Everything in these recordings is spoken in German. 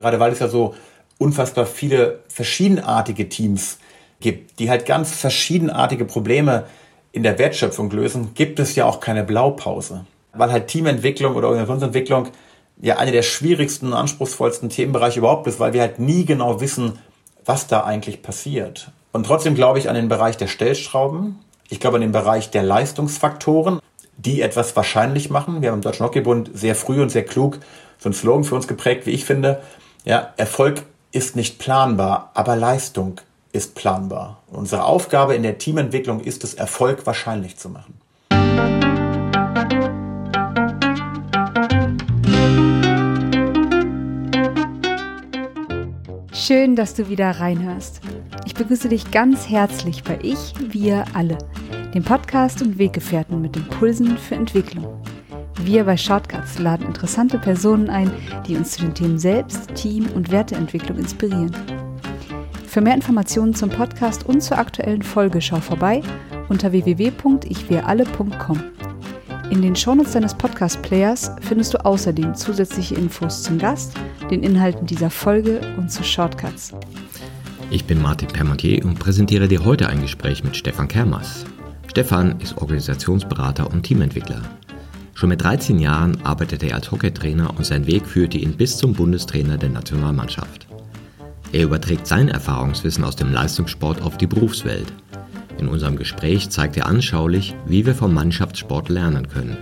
Gerade weil es ja so unfassbar viele verschiedenartige Teams gibt, die halt ganz verschiedenartige Probleme in der Wertschöpfung lösen, gibt es ja auch keine Blaupause. Weil halt Teamentwicklung oder Organisationsentwicklung ja eine der schwierigsten und anspruchsvollsten Themenbereiche überhaupt ist, weil wir halt nie genau wissen, was da eigentlich passiert. Und trotzdem glaube ich an den Bereich der Stellschrauben. Ich glaube an den Bereich der Leistungsfaktoren, die etwas wahrscheinlich machen. Wir haben im Deutschen Hockeybund sehr früh und sehr klug so einen Slogan für uns geprägt, wie ich finde. Ja, Erfolg ist nicht planbar, aber Leistung ist planbar. Unsere Aufgabe in der Teamentwicklung ist es, Erfolg wahrscheinlich zu machen. Schön, dass du wieder reinhörst. Ich begrüße dich ganz herzlich bei Ich, Wir alle, dem Podcast und Weggefährten mit Impulsen für Entwicklung. Wir bei Shortcuts laden interessante Personen ein, die uns zu den Themen Selbst, Team und Werteentwicklung inspirieren. Für mehr Informationen zum Podcast und zur aktuellen Folge schau vorbei unter www.ichwiralle.com. In den Shownotes deines Podcast-Players findest du außerdem zusätzliche Infos zum Gast, den Inhalten dieser Folge und zu Shortcuts. Ich bin Martin Permontier und präsentiere dir heute ein Gespräch mit Stefan Kermas. Stefan ist Organisationsberater und Teamentwickler. Schon mit 13 Jahren arbeitete er als Hockeytrainer und sein Weg führte ihn bis zum Bundestrainer der Nationalmannschaft. Er überträgt sein Erfahrungswissen aus dem Leistungssport auf die Berufswelt. In unserem Gespräch zeigt er anschaulich, wie wir vom Mannschaftssport lernen können.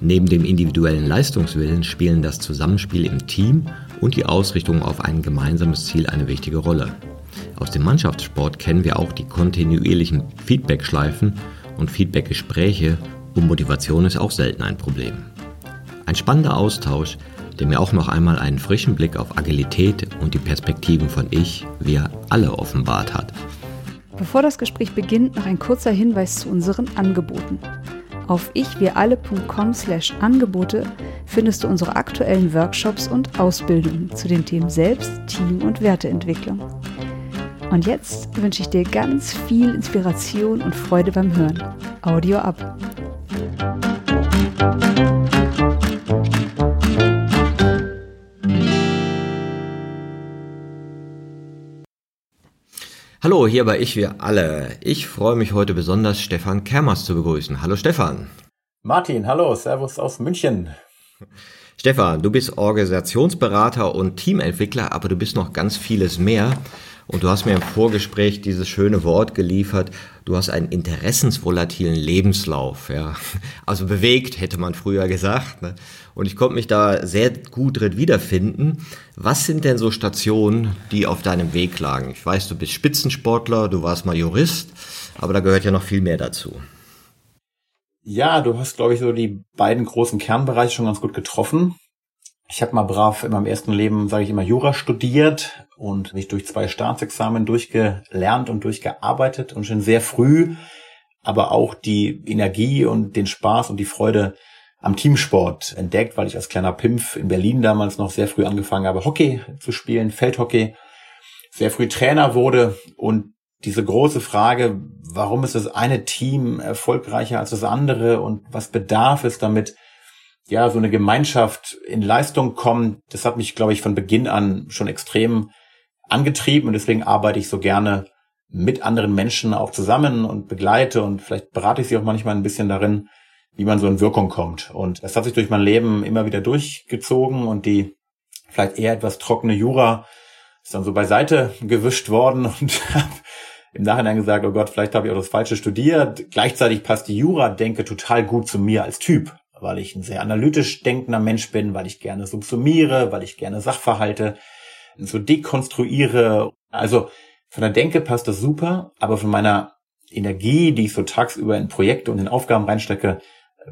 Neben dem individuellen Leistungswillen spielen das Zusammenspiel im Team und die Ausrichtung auf ein gemeinsames Ziel eine wichtige Rolle. Aus dem Mannschaftssport kennen wir auch die kontinuierlichen Feedback-Schleifen und Feedback-Gespräche und Motivation ist auch selten ein Problem. Ein spannender Austausch, der mir auch noch einmal einen frischen Blick auf Agilität und die Perspektiven von ich, wir alle offenbart hat. Bevor das Gespräch beginnt, noch ein kurzer Hinweis zu unseren Angeboten. Auf ichwiralle.com slash Angebote findest du unsere aktuellen Workshops und Ausbildungen zu den Themen Selbst, Team und Werteentwicklung. Und jetzt wünsche ich dir ganz viel Inspiration und Freude beim Hören. Audio ab. Hallo, hier bei Ich wir alle. Ich freue mich heute besonders, Stefan Kermers zu begrüßen. Hallo Stefan. Martin, hallo, Servus aus München. Stefan, du bist Organisationsberater und Teamentwickler, aber du bist noch ganz vieles mehr. Und du hast mir im Vorgespräch dieses schöne Wort geliefert. Du hast einen interessensvolatilen Lebenslauf, ja. Also bewegt, hätte man früher gesagt. Ne? Und ich konnte mich da sehr gut drin wiederfinden. Was sind denn so Stationen, die auf deinem Weg lagen? Ich weiß, du bist Spitzensportler, du warst mal Jurist, aber da gehört ja noch viel mehr dazu. Ja, du hast, glaube ich, so die beiden großen Kernbereiche schon ganz gut getroffen. Ich habe mal brav in meinem ersten Leben, sage ich immer, Jura studiert und mich durch zwei Staatsexamen durchgelernt und durchgearbeitet und schon sehr früh aber auch die Energie und den Spaß und die Freude am Teamsport entdeckt, weil ich als kleiner Pimpf in Berlin damals noch sehr früh angefangen habe, Hockey zu spielen, Feldhockey, sehr früh Trainer wurde und diese große Frage, warum ist das eine Team erfolgreicher als das andere und was bedarf es, damit ja, so eine Gemeinschaft in Leistung kommt, das hat mich, glaube ich, von Beginn an schon extrem angetrieben und deswegen arbeite ich so gerne mit anderen Menschen auch zusammen und begleite und vielleicht berate ich sie auch manchmal ein bisschen darin, wie man so in Wirkung kommt. Und das hat sich durch mein Leben immer wieder durchgezogen und die vielleicht eher etwas trockene Jura ist dann so beiseite gewischt worden und habe im Nachhinein gesagt, oh Gott, vielleicht habe ich auch das Falsche studiert. Gleichzeitig passt die Jura-Denke total gut zu mir als Typ weil ich ein sehr analytisch denkender Mensch bin, weil ich gerne subsumiere, weil ich gerne Sachverhalte so dekonstruiere. Also von der Denke passt das super, aber von meiner Energie, die ich so tagsüber in Projekte und in Aufgaben reinstecke,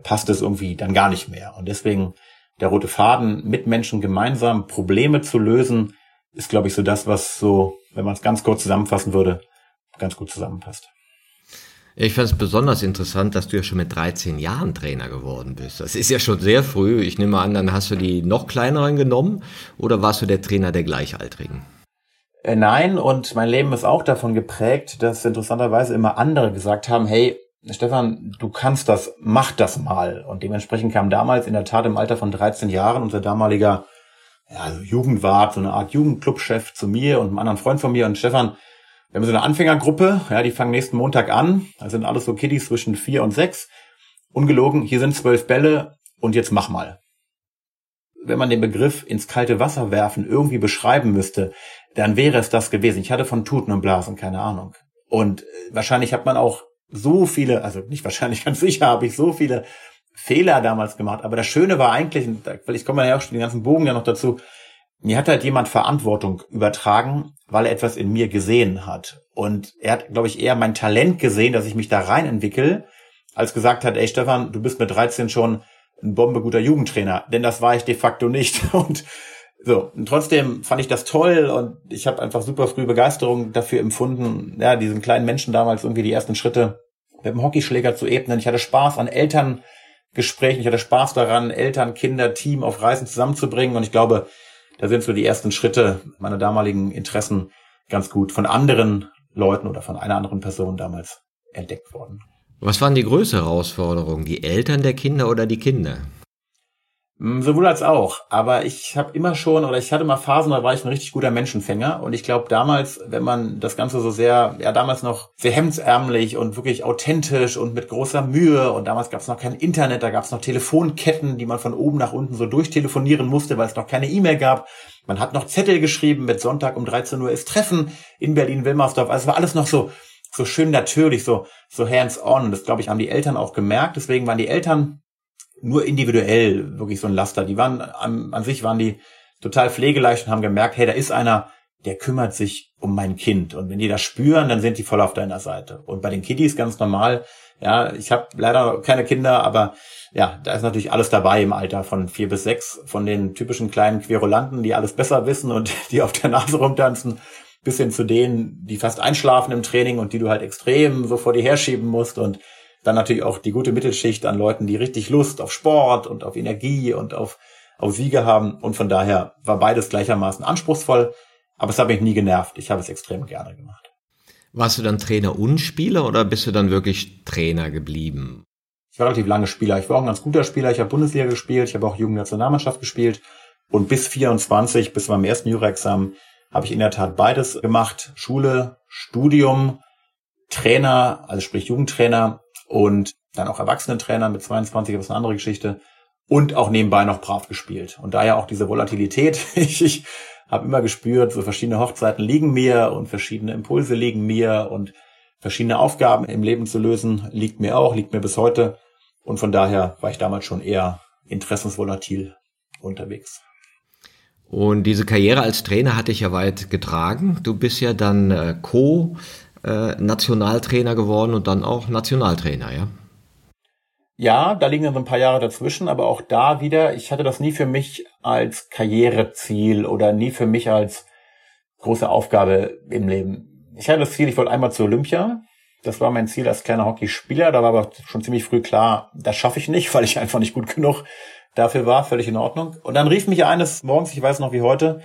passt es irgendwie dann gar nicht mehr. Und deswegen der rote Faden, mit Menschen gemeinsam Probleme zu lösen, ist, glaube ich, so das, was so, wenn man es ganz kurz zusammenfassen würde, ganz gut zusammenpasst. Ich fand es besonders interessant, dass du ja schon mit 13 Jahren Trainer geworden bist. Das ist ja schon sehr früh. Ich nehme an, dann hast du die noch kleineren genommen oder warst du der Trainer der Gleichaltrigen? Äh, nein, und mein Leben ist auch davon geprägt, dass interessanterweise immer andere gesagt haben, hey, Stefan, du kannst das, mach das mal. Und dementsprechend kam damals in der Tat im Alter von 13 Jahren unser damaliger ja, also Jugendwart, so eine Art Jugendclubchef zu mir und einem anderen Freund von mir und Stefan. Wir haben so eine Anfängergruppe, ja, die fangen nächsten Montag an. Da sind alles so Kiddies zwischen vier und sechs. Ungelogen, hier sind zwölf Bälle und jetzt mach mal. Wenn man den Begriff ins kalte Wasser werfen irgendwie beschreiben müsste, dann wäre es das gewesen. Ich hatte von Tuten und Blasen keine Ahnung. Und äh, wahrscheinlich hat man auch so viele, also nicht wahrscheinlich, ganz sicher habe ich so viele Fehler damals gemacht. Aber das Schöne war eigentlich, weil ich komme ja auch schon den ganzen Bogen ja noch dazu, mir hat halt jemand Verantwortung übertragen, weil er etwas in mir gesehen hat. Und er hat, glaube ich, eher mein Talent gesehen, dass ich mich da rein entwickle, als gesagt hat, ey Stefan, du bist mit 13 schon ein bombeguter Jugendtrainer. Denn das war ich de facto nicht. Und so, und trotzdem fand ich das toll und ich habe einfach super früh Begeisterung dafür empfunden, ja, diesen kleinen Menschen damals irgendwie die ersten Schritte mit dem Hockeyschläger zu ebnen. Ich hatte Spaß an Elterngesprächen, ich hatte Spaß daran, Eltern, Kinder, Team auf Reisen zusammenzubringen und ich glaube, da sind so die ersten Schritte meiner damaligen Interessen ganz gut von anderen Leuten oder von einer anderen Person damals entdeckt worden. Was waren die größte Herausforderung? Die Eltern der Kinder oder die Kinder? Hm, sowohl als auch. Aber ich habe immer schon, oder ich hatte mal Phasen, da war ich ein richtig guter Menschenfänger. Und ich glaube damals, wenn man das Ganze so sehr, ja damals noch sehr hemdsärmlich und wirklich authentisch und mit großer Mühe, und damals gab es noch kein Internet, da gab es noch Telefonketten, die man von oben nach unten so durchtelefonieren musste, weil es noch keine E-Mail gab. Man hat noch Zettel geschrieben mit Sonntag um 13 Uhr ist Treffen in Berlin-Wilmersdorf. Also es war alles noch so, so schön natürlich, so, so hands-on. Das, glaube ich, haben die Eltern auch gemerkt. Deswegen waren die Eltern nur individuell wirklich so ein Laster. Die waren an, an sich waren die total pflegeleicht und haben gemerkt, hey, da ist einer, der kümmert sich um mein Kind. Und wenn die das spüren, dann sind die voll auf deiner Seite. Und bei den Kiddies ganz normal, ja, ich habe leider keine Kinder, aber ja, da ist natürlich alles dabei im Alter von vier bis sechs, von den typischen kleinen Querulanten, die alles besser wissen und die auf der Nase rumtanzen, bis hin zu denen, die fast einschlafen im Training und die du halt extrem so vor dir herschieben musst und dann natürlich auch die gute Mittelschicht an Leuten, die richtig Lust auf Sport und auf Energie und auf, auf Siege haben. Und von daher war beides gleichermaßen anspruchsvoll. Aber es hat mich nie genervt. Ich habe es extrem gerne gemacht. Warst du dann Trainer und Spieler oder bist du dann wirklich Trainer geblieben? Ich war relativ lange Spieler. Ich war auch ein ganz guter Spieler. Ich habe Bundesliga gespielt. Ich habe auch Jugendnationalmannschaft gespielt. Und bis 24, bis meinem ersten Juraexamen, habe ich in der Tat beides gemacht. Schule, Studium, Trainer, also sprich Jugendtrainer und dann auch Erwachsenentrainer mit 22, das ist eine andere Geschichte und auch nebenbei noch brav gespielt. Und daher auch diese Volatilität. ich, ich habe immer gespürt, so verschiedene Hochzeiten liegen mir und verschiedene Impulse liegen mir und verschiedene Aufgaben im Leben zu lösen liegt mir auch, liegt mir bis heute. Und von daher war ich damals schon eher interessensvolatil unterwegs. Und diese Karriere als Trainer hatte ich ja weit getragen. Du bist ja dann äh, Co äh, Nationaltrainer geworden und dann auch Nationaltrainer, ja? Ja, da liegen dann so ein paar Jahre dazwischen, aber auch da wieder, ich hatte das nie für mich als Karriereziel oder nie für mich als große Aufgabe im Leben. Ich hatte das Ziel, ich wollte einmal zur Olympia. Das war mein Ziel als kleiner Hockeyspieler. Da war aber schon ziemlich früh klar, das schaffe ich nicht, weil ich einfach nicht gut genug dafür war. Völlig in Ordnung. Und dann rief mich eines morgens, ich weiß noch wie heute,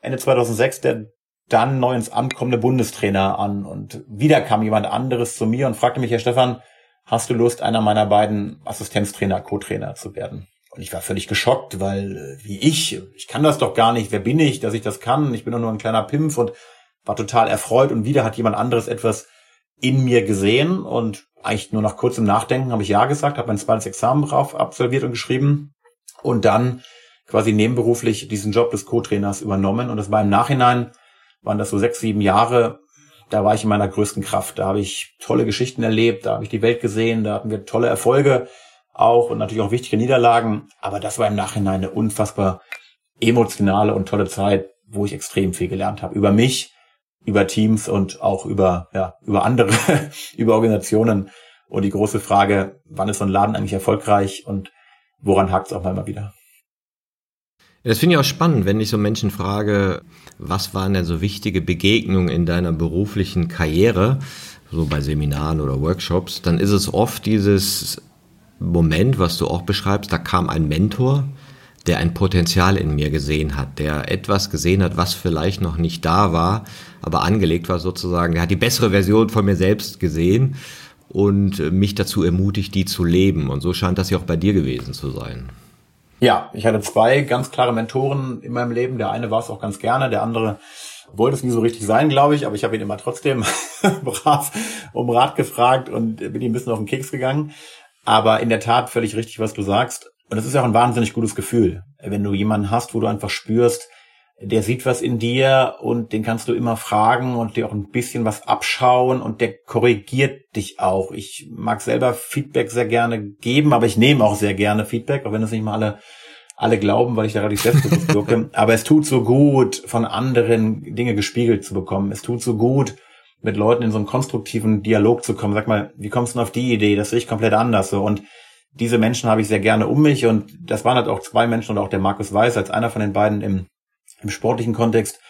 Ende 2006, der dann neu ins Amt kommende Bundestrainer an. Und wieder kam jemand anderes zu mir und fragte mich, Herr Stefan, hast du Lust, einer meiner beiden Assistenztrainer, Co-Trainer zu werden? Und ich war völlig geschockt, weil äh, wie ich, ich kann das doch gar nicht, wer bin ich, dass ich das kann? Ich bin doch nur ein kleiner Pimpf und war total erfreut und wieder hat jemand anderes etwas in mir gesehen und eigentlich nur nach kurzem Nachdenken habe ich ja gesagt, habe mein zweites Examen drauf absolviert und geschrieben und dann quasi nebenberuflich diesen Job des Co-Trainers übernommen und das war im Nachhinein waren das so sechs, sieben Jahre. Da war ich in meiner größten Kraft. Da habe ich tolle Geschichten erlebt, da habe ich die Welt gesehen, da hatten wir tolle Erfolge auch und natürlich auch wichtige Niederlagen. Aber das war im Nachhinein eine unfassbar emotionale und tolle Zeit, wo ich extrem viel gelernt habe über mich, über Teams und auch über, ja, über andere, über Organisationen. Und die große Frage, wann ist so ein Laden eigentlich erfolgreich und woran hakt es auch mal immer wieder? Das finde ich auch spannend, wenn ich so Menschen frage, was waren denn so wichtige Begegnungen in deiner beruflichen Karriere, so bei Seminaren oder Workshops, dann ist es oft dieses Moment, was du auch beschreibst, da kam ein Mentor, der ein Potenzial in mir gesehen hat, der etwas gesehen hat, was vielleicht noch nicht da war, aber angelegt war sozusagen. Der hat die bessere Version von mir selbst gesehen und mich dazu ermutigt, die zu leben. Und so scheint das ja auch bei dir gewesen zu sein. Ja, ich hatte zwei ganz klare Mentoren in meinem Leben. Der eine war es auch ganz gerne, der andere wollte es nie so richtig sein, glaube ich, aber ich habe ihn immer trotzdem brav um Rat gefragt und bin ihm ein bisschen auf den Keks gegangen. Aber in der Tat völlig richtig, was du sagst. Und es ist ja auch ein wahnsinnig gutes Gefühl, wenn du jemanden hast, wo du einfach spürst, der sieht was in dir und den kannst du immer fragen und dir auch ein bisschen was abschauen und der korrigiert dich auch. Ich mag selber Feedback sehr gerne geben, aber ich nehme auch sehr gerne Feedback, auch wenn es nicht mal alle alle glauben, weil ich da relativ selbstbewusst wirke. Aber es tut so gut, von anderen Dinge gespiegelt zu bekommen. Es tut so gut, mit Leuten in so einen konstruktiven Dialog zu kommen. Sag mal, wie kommst du denn auf die Idee? Das sehe ich komplett anders so. Und diese Menschen habe ich sehr gerne um mich. Und das waren halt auch zwei Menschen und auch der Markus Weiß als einer von den beiden im, im sportlichen Kontext.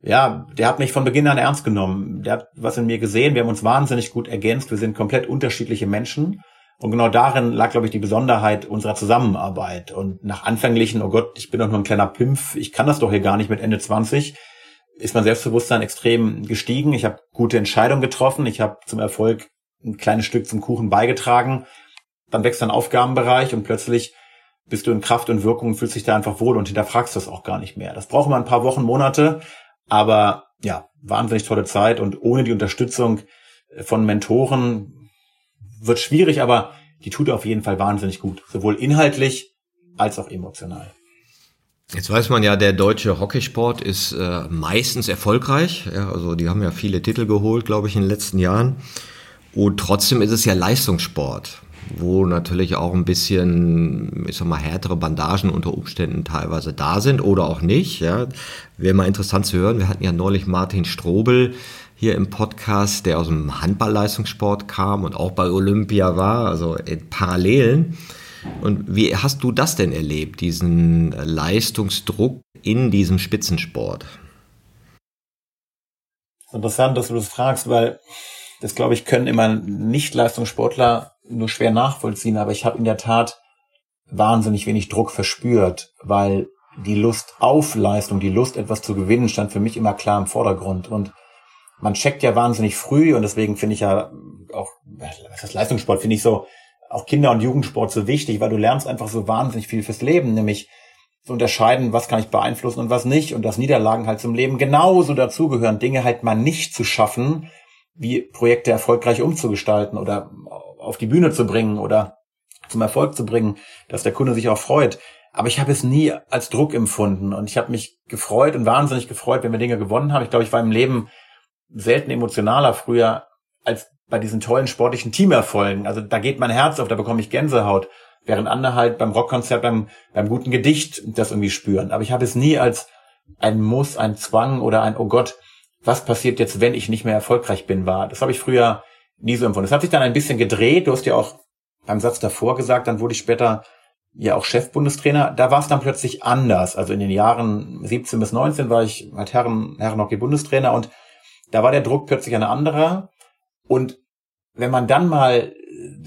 Ja, der hat mich von Beginn an ernst genommen. Der hat was in mir gesehen. Wir haben uns wahnsinnig gut ergänzt. Wir sind komplett unterschiedliche Menschen. Und genau darin lag, glaube ich, die Besonderheit unserer Zusammenarbeit. Und nach anfänglichen, oh Gott, ich bin doch nur ein kleiner Pimpf, ich kann das doch hier gar nicht mit Ende 20, ist mein Selbstbewusstsein extrem gestiegen. Ich habe gute Entscheidungen getroffen. Ich habe zum Erfolg ein kleines Stück zum Kuchen beigetragen. Dann wächst dein Aufgabenbereich und plötzlich bist du in Kraft und Wirkung und fühlst dich da einfach wohl und hinterfragst das auch gar nicht mehr. Das braucht man ein paar Wochen, Monate, aber ja, wahnsinnig tolle Zeit und ohne die Unterstützung von Mentoren, wird schwierig, aber die tut auf jeden Fall wahnsinnig gut. Sowohl inhaltlich als auch emotional. Jetzt weiß man ja, der deutsche Hockeysport ist äh, meistens erfolgreich. Ja, also die haben ja viele Titel geholt, glaube ich, in den letzten Jahren. Und trotzdem ist es ja Leistungssport, wo natürlich auch ein bisschen, ich sag mal, härtere Bandagen unter Umständen teilweise da sind oder auch nicht. Ja, wäre mal interessant zu hören. Wir hatten ja neulich Martin Strobel hier im Podcast, der aus dem Handballleistungssport kam und auch bei Olympia war, also in Parallelen. Und wie hast du das denn erlebt, diesen Leistungsdruck in diesem Spitzensport? Interessant, dass du das fragst, weil das, glaube ich, können immer Nicht-Leistungssportler nur schwer nachvollziehen, aber ich habe in der Tat wahnsinnig wenig Druck verspürt, weil die Lust auf Leistung, die Lust, etwas zu gewinnen, stand für mich immer klar im Vordergrund. Und man checkt ja wahnsinnig früh und deswegen finde ich ja auch, was ist Leistungssport, finde ich so, auch Kinder- und Jugendsport so wichtig, weil du lernst einfach so wahnsinnig viel fürs Leben, nämlich zu unterscheiden, was kann ich beeinflussen und was nicht und dass Niederlagen halt zum Leben genauso dazugehören, Dinge halt mal nicht zu schaffen, wie Projekte erfolgreich umzugestalten oder auf die Bühne zu bringen oder zum Erfolg zu bringen, dass der Kunde sich auch freut. Aber ich habe es nie als Druck empfunden und ich habe mich gefreut und wahnsinnig gefreut, wenn wir Dinge gewonnen haben. Ich glaube, ich war im Leben selten emotionaler früher als bei diesen tollen sportlichen Teamerfolgen. Also da geht mein Herz auf, da bekomme ich Gänsehaut. Während andere halt beim Rockkonzert, beim, beim guten Gedicht das irgendwie spüren. Aber ich habe es nie als ein Muss, ein Zwang oder ein, oh Gott, was passiert jetzt, wenn ich nicht mehr erfolgreich bin, war. Das habe ich früher nie so empfunden. Das hat sich dann ein bisschen gedreht. Du hast ja auch beim Satz davor gesagt, dann wurde ich später ja auch Chefbundestrainer. Da war es dann plötzlich anders. Also in den Jahren 17 bis 19 war ich halt Herren, Herrenhockey-Bundestrainer und da war der Druck plötzlich ein anderer. Und wenn man dann mal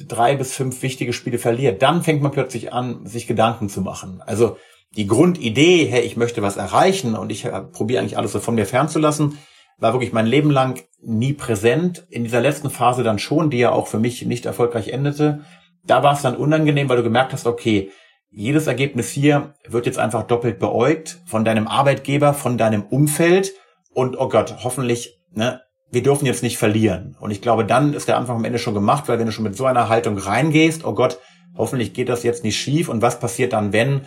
drei bis fünf wichtige Spiele verliert, dann fängt man plötzlich an, sich Gedanken zu machen. Also die Grundidee, hey, ich möchte was erreichen und ich probiere eigentlich alles so von mir fernzulassen, war wirklich mein Leben lang nie präsent. In dieser letzten Phase dann schon, die ja auch für mich nicht erfolgreich endete. Da war es dann unangenehm, weil du gemerkt hast, okay, jedes Ergebnis hier wird jetzt einfach doppelt beäugt von deinem Arbeitgeber, von deinem Umfeld und oh Gott, hoffentlich ne, wir dürfen jetzt nicht verlieren. Und ich glaube, dann ist der Anfang am Ende schon gemacht, weil wenn du schon mit so einer Haltung reingehst, oh Gott, hoffentlich geht das jetzt nicht schief. Und was passiert dann, wenn?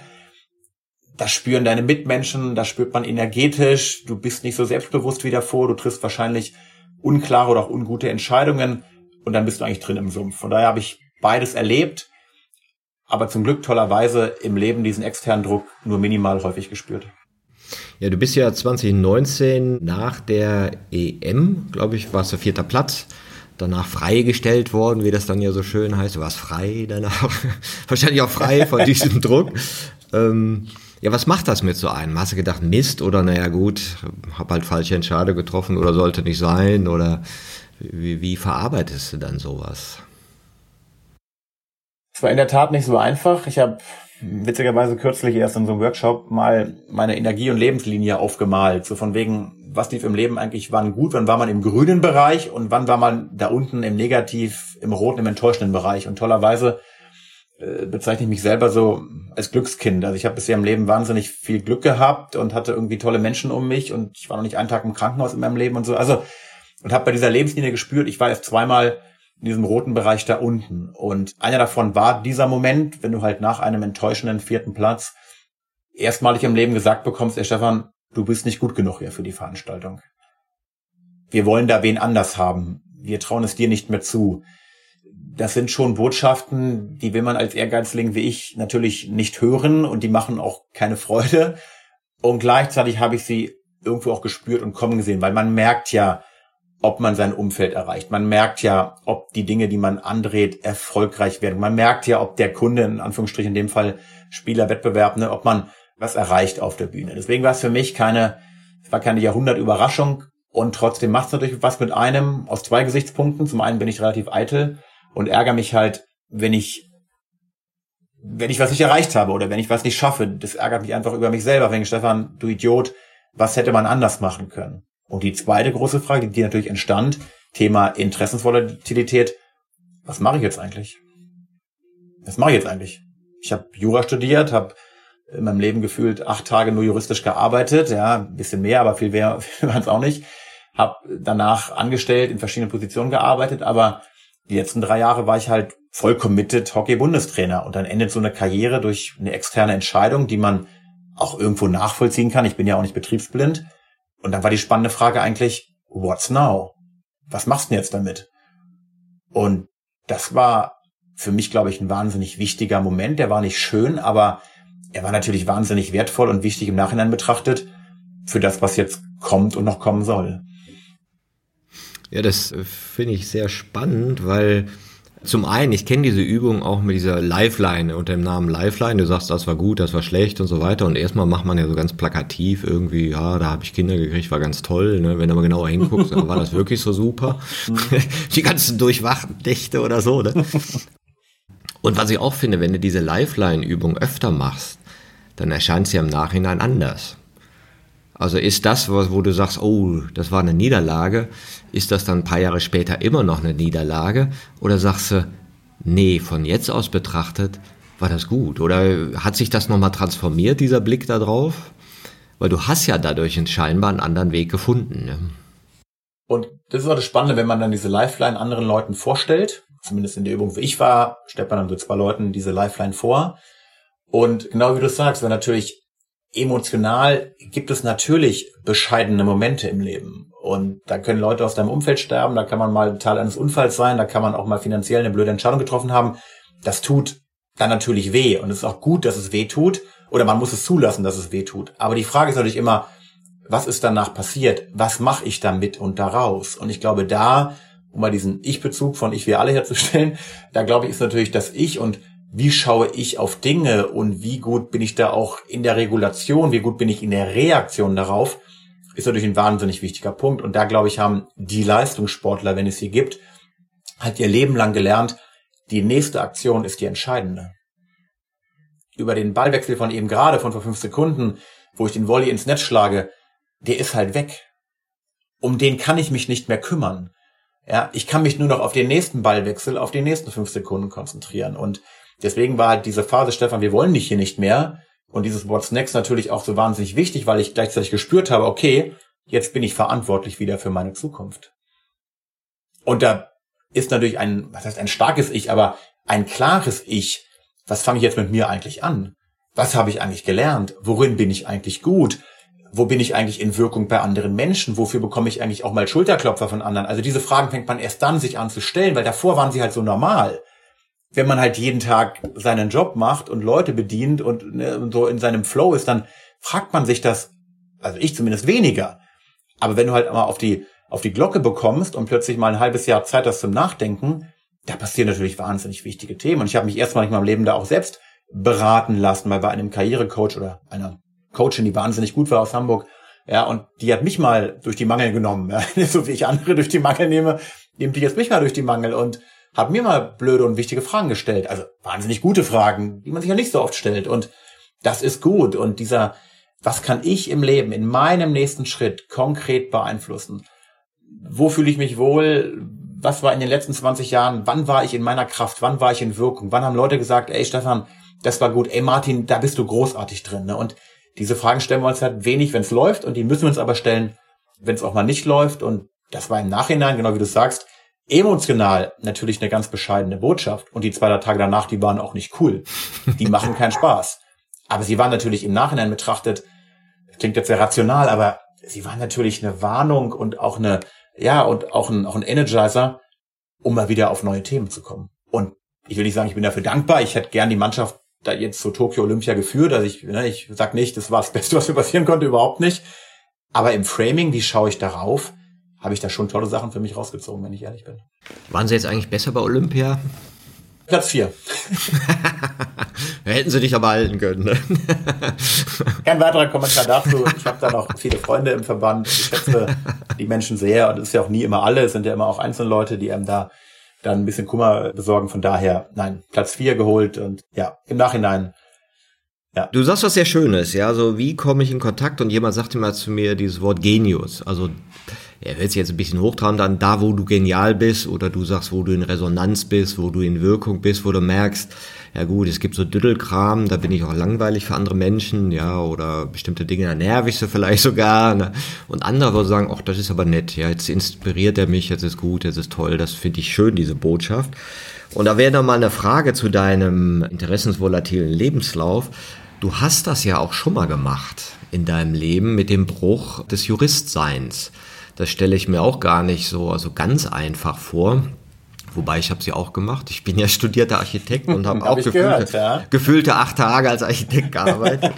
Das spüren deine Mitmenschen, das spürt man energetisch, du bist nicht so selbstbewusst wie davor, du triffst wahrscheinlich unklare oder auch ungute Entscheidungen und dann bist du eigentlich drin im Sumpf. Von daher habe ich beides erlebt, aber zum Glück tollerweise im Leben diesen externen Druck nur minimal häufig gespürt. Ja, du bist ja 2019 nach der EM, glaube ich, warst du vierter Platz, danach freigestellt worden, wie das dann ja so schön heißt. Du warst frei danach, wahrscheinlich auch frei von diesem Druck. Ähm, ja, was macht das mit so einem? Hast du gedacht, Mist oder naja gut, hab halt falsche Entscheidung getroffen oder sollte nicht sein oder wie, wie verarbeitest du dann sowas? Es war in der Tat nicht so einfach. Ich habe witzigerweise kürzlich erst in so einem Workshop mal meine Energie- und Lebenslinie aufgemalt. So von wegen, was lief im Leben eigentlich wann gut, wann war man im grünen Bereich und wann war man da unten im negativ, im roten, im enttäuschenden Bereich. Und tollerweise äh, bezeichne ich mich selber so als Glückskind. Also ich habe bisher im Leben wahnsinnig viel Glück gehabt und hatte irgendwie tolle Menschen um mich und ich war noch nicht einen Tag im Krankenhaus in meinem Leben und so. Also und habe bei dieser Lebenslinie gespürt, ich war erst zweimal in diesem roten Bereich da unten. Und einer davon war dieser Moment, wenn du halt nach einem enttäuschenden vierten Platz erstmalig im Leben gesagt bekommst, ey Stefan, du bist nicht gut genug hier für die Veranstaltung. Wir wollen da wen anders haben. Wir trauen es dir nicht mehr zu das sind schon Botschaften, die will man als Ehrgeizling wie ich natürlich nicht hören und die machen auch keine Freude. Und gleichzeitig habe ich sie irgendwo auch gespürt und kommen gesehen, weil man merkt ja, ob man sein Umfeld erreicht. Man merkt ja, ob die Dinge, die man andreht, erfolgreich werden. Man merkt ja, ob der Kunde, in Anführungsstrichen in dem Fall Spielerwettbewerb, ne, ob man was erreicht auf der Bühne. Deswegen war es für mich keine, es war keine Jahrhundertüberraschung und trotzdem macht es natürlich was mit einem aus zwei Gesichtspunkten. Zum einen bin ich relativ eitel und ärgere mich halt, wenn ich wenn ich was nicht erreicht habe oder wenn ich was nicht schaffe. Das ärgert mich einfach über mich selber. Wenn ich, Stefan, du Idiot, was hätte man anders machen können? Und die zweite große Frage, die natürlich entstand, Thema Interessensvolatilität, was mache ich jetzt eigentlich? Was mache ich jetzt eigentlich? Ich habe Jura studiert, habe in meinem Leben gefühlt acht Tage nur juristisch gearbeitet, ja, ein bisschen mehr, aber viel mehr waren es auch nicht. Habe danach angestellt, in verschiedenen Positionen gearbeitet, aber die letzten drei Jahre war ich halt voll committed Hockey-Bundestrainer und dann endet so eine Karriere durch eine externe Entscheidung, die man auch irgendwo nachvollziehen kann. Ich bin ja auch nicht betriebsblind. Und dann war die spannende Frage eigentlich, what's now? Was machst du denn jetzt damit? Und das war für mich, glaube ich, ein wahnsinnig wichtiger Moment. Der war nicht schön, aber er war natürlich wahnsinnig wertvoll und wichtig im Nachhinein betrachtet für das, was jetzt kommt und noch kommen soll. Ja, das äh, finde ich sehr spannend, weil zum einen, ich kenne diese Übung auch mit dieser Lifeline unter dem Namen Lifeline. Du sagst, das war gut, das war schlecht und so weiter. Und erstmal macht man ja so ganz plakativ irgendwie, ja, da habe ich Kinder gekriegt, war ganz toll. Ne? Wenn du mal genauer hinguckst, dann war das wirklich so super. Die ganzen durchwachten Nächte oder so. Ne? Und was ich auch finde, wenn du diese Lifeline-Übung öfter machst, dann erscheint sie im Nachhinein anders. Also ist das, wo du sagst, oh, das war eine Niederlage, ist das dann ein paar Jahre später immer noch eine Niederlage? Oder sagst du, nee, von jetzt aus betrachtet war das gut? Oder hat sich das nochmal transformiert, dieser Blick da drauf? Weil du hast ja dadurch einen scheinbar einen anderen Weg gefunden. Ne? Und das ist auch das Spannende, wenn man dann diese Lifeline anderen Leuten vorstellt, zumindest in der Übung, wo ich war, stellt man dann so zwei Leuten diese Lifeline vor. Und genau wie du sagst, wenn natürlich emotional gibt es natürlich bescheidene Momente im Leben. Und da können Leute aus deinem Umfeld sterben, da kann man mal Teil eines Unfalls sein, da kann man auch mal finanziell eine blöde Entscheidung getroffen haben. Das tut dann natürlich weh. Und es ist auch gut, dass es weh tut. Oder man muss es zulassen, dass es weh tut. Aber die Frage ist natürlich immer, was ist danach passiert? Was mache ich damit und daraus? Und ich glaube, da, um mal diesen Ich-Bezug von Ich wir alle herzustellen, da glaube ich, ist natürlich das Ich und wie schaue ich auf Dinge und wie gut bin ich da auch in der Regulation, wie gut bin ich in der Reaktion darauf, ist natürlich ein wahnsinnig wichtiger Punkt. Und da, glaube ich, haben die Leistungssportler, wenn es sie gibt, halt ihr Leben lang gelernt, die nächste Aktion ist die entscheidende. Über den Ballwechsel von eben gerade, von vor fünf Sekunden, wo ich den Volley ins Netz schlage, der ist halt weg. Um den kann ich mich nicht mehr kümmern. Ja, ich kann mich nur noch auf den nächsten Ballwechsel, auf die nächsten fünf Sekunden konzentrieren. Und Deswegen war halt diese Phase, Stefan, wir wollen dich hier nicht mehr. Und dieses What's Next natürlich auch so wahnsinnig wichtig, weil ich gleichzeitig gespürt habe, okay, jetzt bin ich verantwortlich wieder für meine Zukunft. Und da ist natürlich ein, was heißt ein starkes Ich, aber ein klares Ich. Was fange ich jetzt mit mir eigentlich an? Was habe ich eigentlich gelernt? Worin bin ich eigentlich gut? Wo bin ich eigentlich in Wirkung bei anderen Menschen? Wofür bekomme ich eigentlich auch mal Schulterklopfer von anderen? Also diese Fragen fängt man erst dann sich an zu stellen, weil davor waren sie halt so normal wenn man halt jeden Tag seinen Job macht und Leute bedient und, ne, und so in seinem Flow ist, dann fragt man sich das, also ich zumindest weniger. Aber wenn du halt mal auf die, auf die Glocke bekommst und plötzlich mal ein halbes Jahr Zeit hast zum Nachdenken, da passieren natürlich wahnsinnig wichtige Themen. Und ich habe mich erstmal in meinem Leben da auch selbst beraten lassen, mal bei einem Karrierecoach oder einer Coachin, die wahnsinnig gut war aus Hamburg. Ja, und die hat mich mal durch die Mangel genommen. Ja. So wie ich andere durch die Mangel nehme, nimmt die jetzt mich mal durch die Mangel. Und habe mir mal blöde und wichtige Fragen gestellt. Also wahnsinnig gute Fragen, die man sich ja nicht so oft stellt. Und das ist gut. Und dieser, was kann ich im Leben, in meinem nächsten Schritt konkret beeinflussen? Wo fühle ich mich wohl? was war in den letzten 20 Jahren, wann war ich in meiner Kraft, wann war ich in Wirkung, wann haben Leute gesagt, ey Stefan, das war gut, ey Martin, da bist du großartig drin. Ne? Und diese Fragen stellen wir uns halt wenig, wenn es läuft und die müssen wir uns aber stellen, wenn es auch mal nicht läuft. Und das war im Nachhinein, genau wie du sagst, emotional natürlich eine ganz bescheidene Botschaft. Und die zwei Tage danach, die waren auch nicht cool. Die machen keinen Spaß. Aber sie waren natürlich im Nachhinein betrachtet, klingt jetzt sehr rational, aber sie waren natürlich eine Warnung und auch eine, ja, und auch ein, auch ein Energizer, um mal wieder auf neue Themen zu kommen. Und ich will nicht sagen, ich bin dafür dankbar. Ich hätte gern die Mannschaft da jetzt zu Tokio Olympia geführt. Also ich, ne, ich sag nicht, das war das Beste, was mir passieren konnte, überhaupt nicht. Aber im Framing, wie schaue ich darauf, habe ich da schon tolle Sachen für mich rausgezogen, wenn ich ehrlich bin. Waren Sie jetzt eigentlich besser bei Olympia? Platz vier. Hätten sie dich aber halten können. Ne? Kein weiterer Kommentar dazu. Ich habe da noch viele Freunde im Verband. Ich schätze die Menschen sehr und es ist ja auch nie immer alle. Es sind ja immer auch einzelne Leute, die einem da dann ein bisschen Kummer besorgen. Von daher, nein, Platz vier geholt und ja, im Nachhinein ja. Du sagst was sehr Schönes, ja, so wie komme ich in Kontakt und jemand sagte mal zu mir dieses Wort Genius, also er hört sich jetzt ein bisschen hochtrabend an, da wo du genial bist oder du sagst, wo du in Resonanz bist, wo du in Wirkung bist, wo du merkst, ja gut, es gibt so Düddelkram, da bin ich auch langweilig für andere Menschen, ja, oder bestimmte Dinge, da nerv ich sie vielleicht sogar, ne? und andere sagen, ach, das ist aber nett, ja, jetzt inspiriert er mich, jetzt ist gut, jetzt ist toll, das finde ich schön, diese Botschaft. Und da wäre noch mal eine Frage zu deinem interessensvolatilen Lebenslauf. Du hast das ja auch schon mal gemacht in deinem Leben mit dem Bruch des Juristseins. Das stelle ich mir auch gar nicht so also ganz einfach vor. Wobei ich habe sie auch gemacht. Ich bin ja studierter Architekt und habe hab auch gefühlte, gehört, ja? gefühlte acht Tage als Architekt gearbeitet.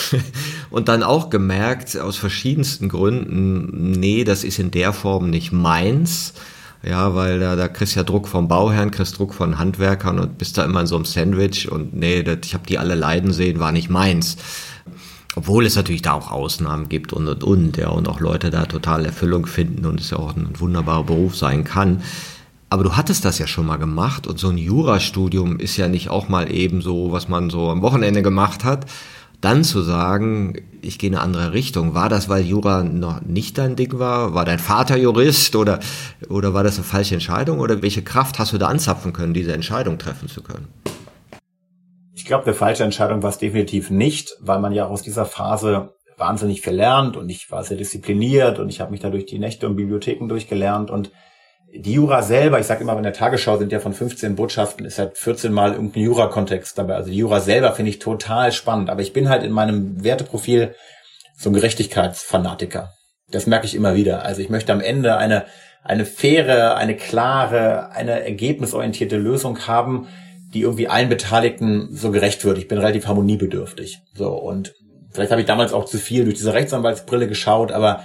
und dann auch gemerkt, aus verschiedensten Gründen, nee, das ist in der Form nicht meins. Ja, weil da, da kriegst du ja Druck vom Bauherrn, kriegst Druck von Handwerkern und bist da immer in so einem Sandwich und nee, das, ich habe die alle leiden sehen, war nicht meins. Obwohl es natürlich da auch Ausnahmen gibt und und und, ja, und auch Leute da total Erfüllung finden und es ja auch ein wunderbarer Beruf sein kann. Aber du hattest das ja schon mal gemacht und so ein Jurastudium ist ja nicht auch mal eben so, was man so am Wochenende gemacht hat, dann zu sagen, ich gehe in eine andere Richtung, war das, weil Jura noch nicht dein Ding war? War dein Vater Jurist oder, oder war das eine falsche Entscheidung? Oder welche Kraft hast du da anzapfen können, diese Entscheidung treffen zu können? Ich glaube, eine falsche Entscheidung war es definitiv nicht, weil man ja aus dieser Phase wahnsinnig viel lernt und ich war sehr diszipliniert und ich habe mich da durch die Nächte und Bibliotheken durchgelernt und die Jura selber, ich sage immer, in der Tagesschau sind ja von 15 Botschaften, ist halt 14 Mal irgendein Jura-Kontext dabei. Also die Jura selber finde ich total spannend. Aber ich bin halt in meinem Werteprofil so ein Gerechtigkeitsfanatiker. Das merke ich immer wieder. Also ich möchte am Ende eine, eine faire, eine klare, eine ergebnisorientierte Lösung haben, die irgendwie allen Beteiligten so gerecht wird. Ich bin relativ harmoniebedürftig. So, und vielleicht habe ich damals auch zu viel durch diese Rechtsanwaltsbrille geschaut, aber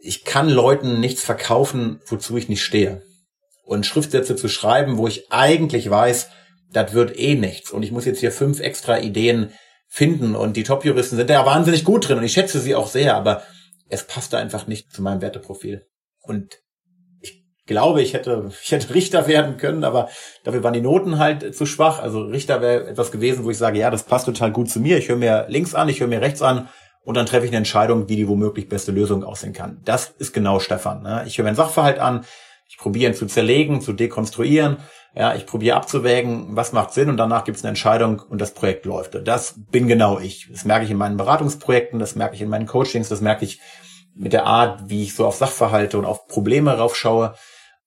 ich kann Leuten nichts verkaufen, wozu ich nicht stehe. Und Schriftsätze zu schreiben, wo ich eigentlich weiß, das wird eh nichts. Und ich muss jetzt hier fünf extra Ideen finden. Und die Top-Juristen sind da wahnsinnig gut drin. Und ich schätze sie auch sehr, aber es passte einfach nicht zu meinem Werteprofil. Und glaube, ich hätte, ich hätte Richter werden können, aber dafür waren die Noten halt zu schwach. Also Richter wäre etwas gewesen, wo ich sage, ja, das passt total gut zu mir. Ich höre mir links an, ich höre mir rechts an und dann treffe ich eine Entscheidung, wie die womöglich beste Lösung aussehen kann. Das ist genau Stefan. Ne? Ich höre mir einen Sachverhalt an, ich probiere ihn zu zerlegen, zu dekonstruieren, ja, ich probiere abzuwägen, was macht Sinn und danach gibt es eine Entscheidung und das Projekt läuft. Das bin genau ich. Das merke ich in meinen Beratungsprojekten, das merke ich in meinen Coachings, das merke ich mit der Art, wie ich so auf Sachverhalte und auf Probleme raufschaue.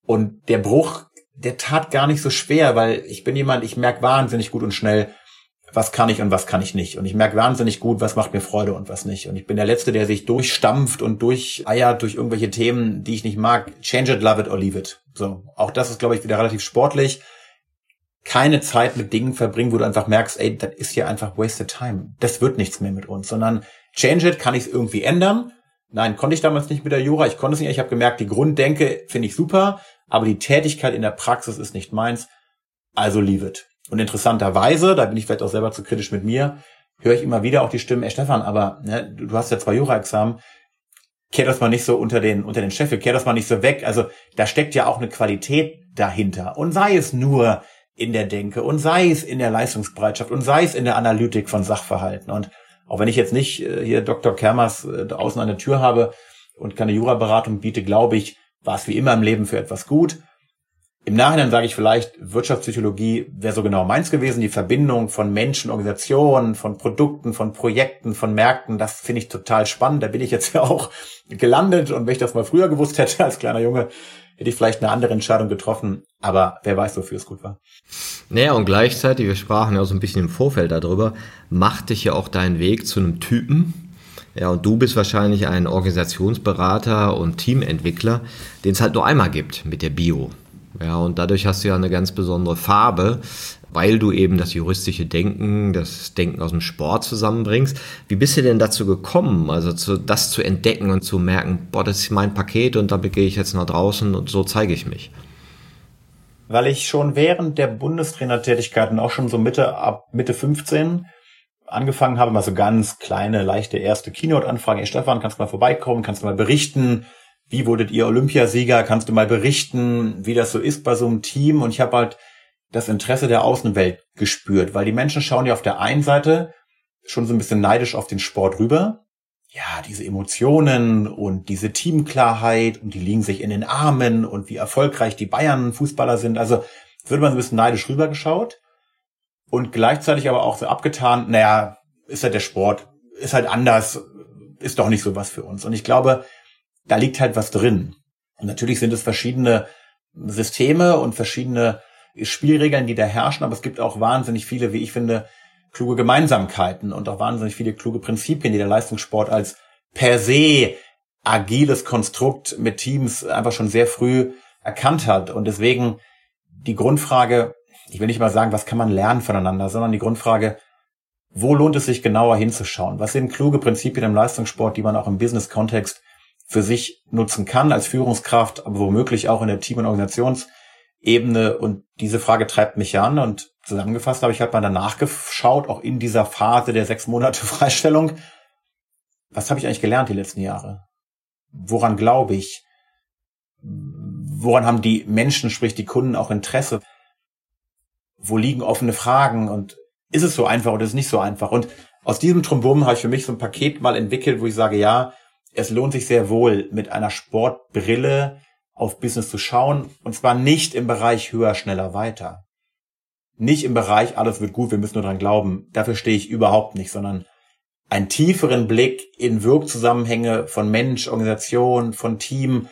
Und der Bruch, der tat gar nicht so schwer, weil ich bin jemand, ich merke wahnsinnig gut und schnell, was kann ich und was kann ich nicht. Und ich merke wahnsinnig gut, was macht mir Freude und was nicht. Und ich bin der Letzte, der sich durchstampft und durcheiert durch irgendwelche Themen, die ich nicht mag. Change it, love it or leave it. So. Auch das ist, glaube ich, wieder relativ sportlich. Keine Zeit mit Dingen verbringen, wo du einfach merkst, ey, das ist ja einfach wasted time. Das wird nichts mehr mit uns, sondern change it, kann ich es irgendwie ändern? Nein, konnte ich damals nicht mit der Jura. Ich konnte es nicht. Ich habe gemerkt, die Grunddenke finde ich super, aber die Tätigkeit in der Praxis ist nicht meins. Also leave it. Und interessanterweise, da bin ich vielleicht auch selber zu kritisch mit mir, höre ich immer wieder auch die Stimmen, ey Stefan, aber ne, du hast ja zwei Jura-Examen, kehr das mal nicht so unter den, unter den Scheffel, kehr das mal nicht so weg. Also da steckt ja auch eine Qualität dahinter. Und sei es nur in der Denke und sei es in der Leistungsbereitschaft und sei es in der Analytik von Sachverhalten. Und auch wenn ich jetzt nicht äh, hier Dr. Kermers äh, außen an der Tür habe und keine Juraberatung biete, glaube ich, war es wie immer im Leben für etwas gut. Im Nachhinein sage ich vielleicht, Wirtschaftspsychologie wäre so genau meins gewesen. Die Verbindung von Menschen, Organisationen, von Produkten, von Projekten, von Märkten, das finde ich total spannend. Da bin ich jetzt ja auch gelandet. Und wenn ich das mal früher gewusst hätte als kleiner Junge, hätte ich vielleicht eine andere Entscheidung getroffen. Aber wer weiß, wofür es gut war. Naja, und gleichzeitig, wir sprachen ja so ein bisschen im Vorfeld darüber, macht dich ja auch deinen Weg zu einem Typen, ja, und du bist wahrscheinlich ein Organisationsberater und Teamentwickler, den es halt nur einmal gibt mit der Bio. Ja, und dadurch hast du ja eine ganz besondere Farbe, weil du eben das juristische Denken, das Denken aus dem Sport zusammenbringst. Wie bist du denn dazu gekommen, also zu, das zu entdecken und zu merken, boah, das ist mein Paket und damit gehe ich jetzt nach draußen und so zeige ich mich? Weil ich schon während der Bundestrainertätigkeiten, auch schon so Mitte, ab Mitte 15, angefangen habe, mal so ganz kleine, leichte erste Keynote-Anfragen. Hey Stefan, kannst du mal vorbeikommen, kannst du mal berichten, wie wurdet ihr Olympiasieger? Kannst du mal berichten, wie das so ist bei so einem Team? Und ich habe halt das Interesse der Außenwelt gespürt, weil die Menschen schauen ja auf der einen Seite schon so ein bisschen neidisch auf den Sport rüber. Ja, diese Emotionen und diese Teamklarheit und die liegen sich in den Armen und wie erfolgreich die Bayern Fußballer sind. Also würde man so ein bisschen neidisch rübergeschaut und gleichzeitig aber auch so abgetan, naja, ist halt der Sport, ist halt anders, ist doch nicht so was für uns. Und ich glaube, da liegt halt was drin. Und natürlich sind es verschiedene Systeme und verschiedene Spielregeln, die da herrschen, aber es gibt auch wahnsinnig viele, wie ich finde, kluge Gemeinsamkeiten und auch wahnsinnig viele kluge Prinzipien, die der Leistungssport als per se agiles Konstrukt mit Teams einfach schon sehr früh erkannt hat. Und deswegen die Grundfrage, ich will nicht mal sagen, was kann man lernen voneinander, sondern die Grundfrage, wo lohnt es sich genauer hinzuschauen? Was sind kluge Prinzipien im Leistungssport, die man auch im Business-Kontext für sich nutzen kann als Führungskraft, aber womöglich auch in der Team- und Organisationsebene. Und diese Frage treibt mich an. Und zusammengefasst habe ich halt mal danach geschaut, auch in dieser Phase der sechs Monate Freistellung. Was habe ich eigentlich gelernt die letzten Jahre? Woran glaube ich? Woran haben die Menschen, sprich die Kunden, auch Interesse? Wo liegen offene Fragen? Und ist es so einfach oder ist es nicht so einfach? Und aus diesem Trombum habe ich für mich so ein Paket mal entwickelt, wo ich sage, ja, es lohnt sich sehr wohl, mit einer Sportbrille auf Business zu schauen. Und zwar nicht im Bereich höher, schneller, weiter. Nicht im Bereich, alles wird gut, wir müssen nur dran glauben. Dafür stehe ich überhaupt nicht, sondern einen tieferen Blick in Wirkzusammenhänge von Mensch, Organisation, von Team.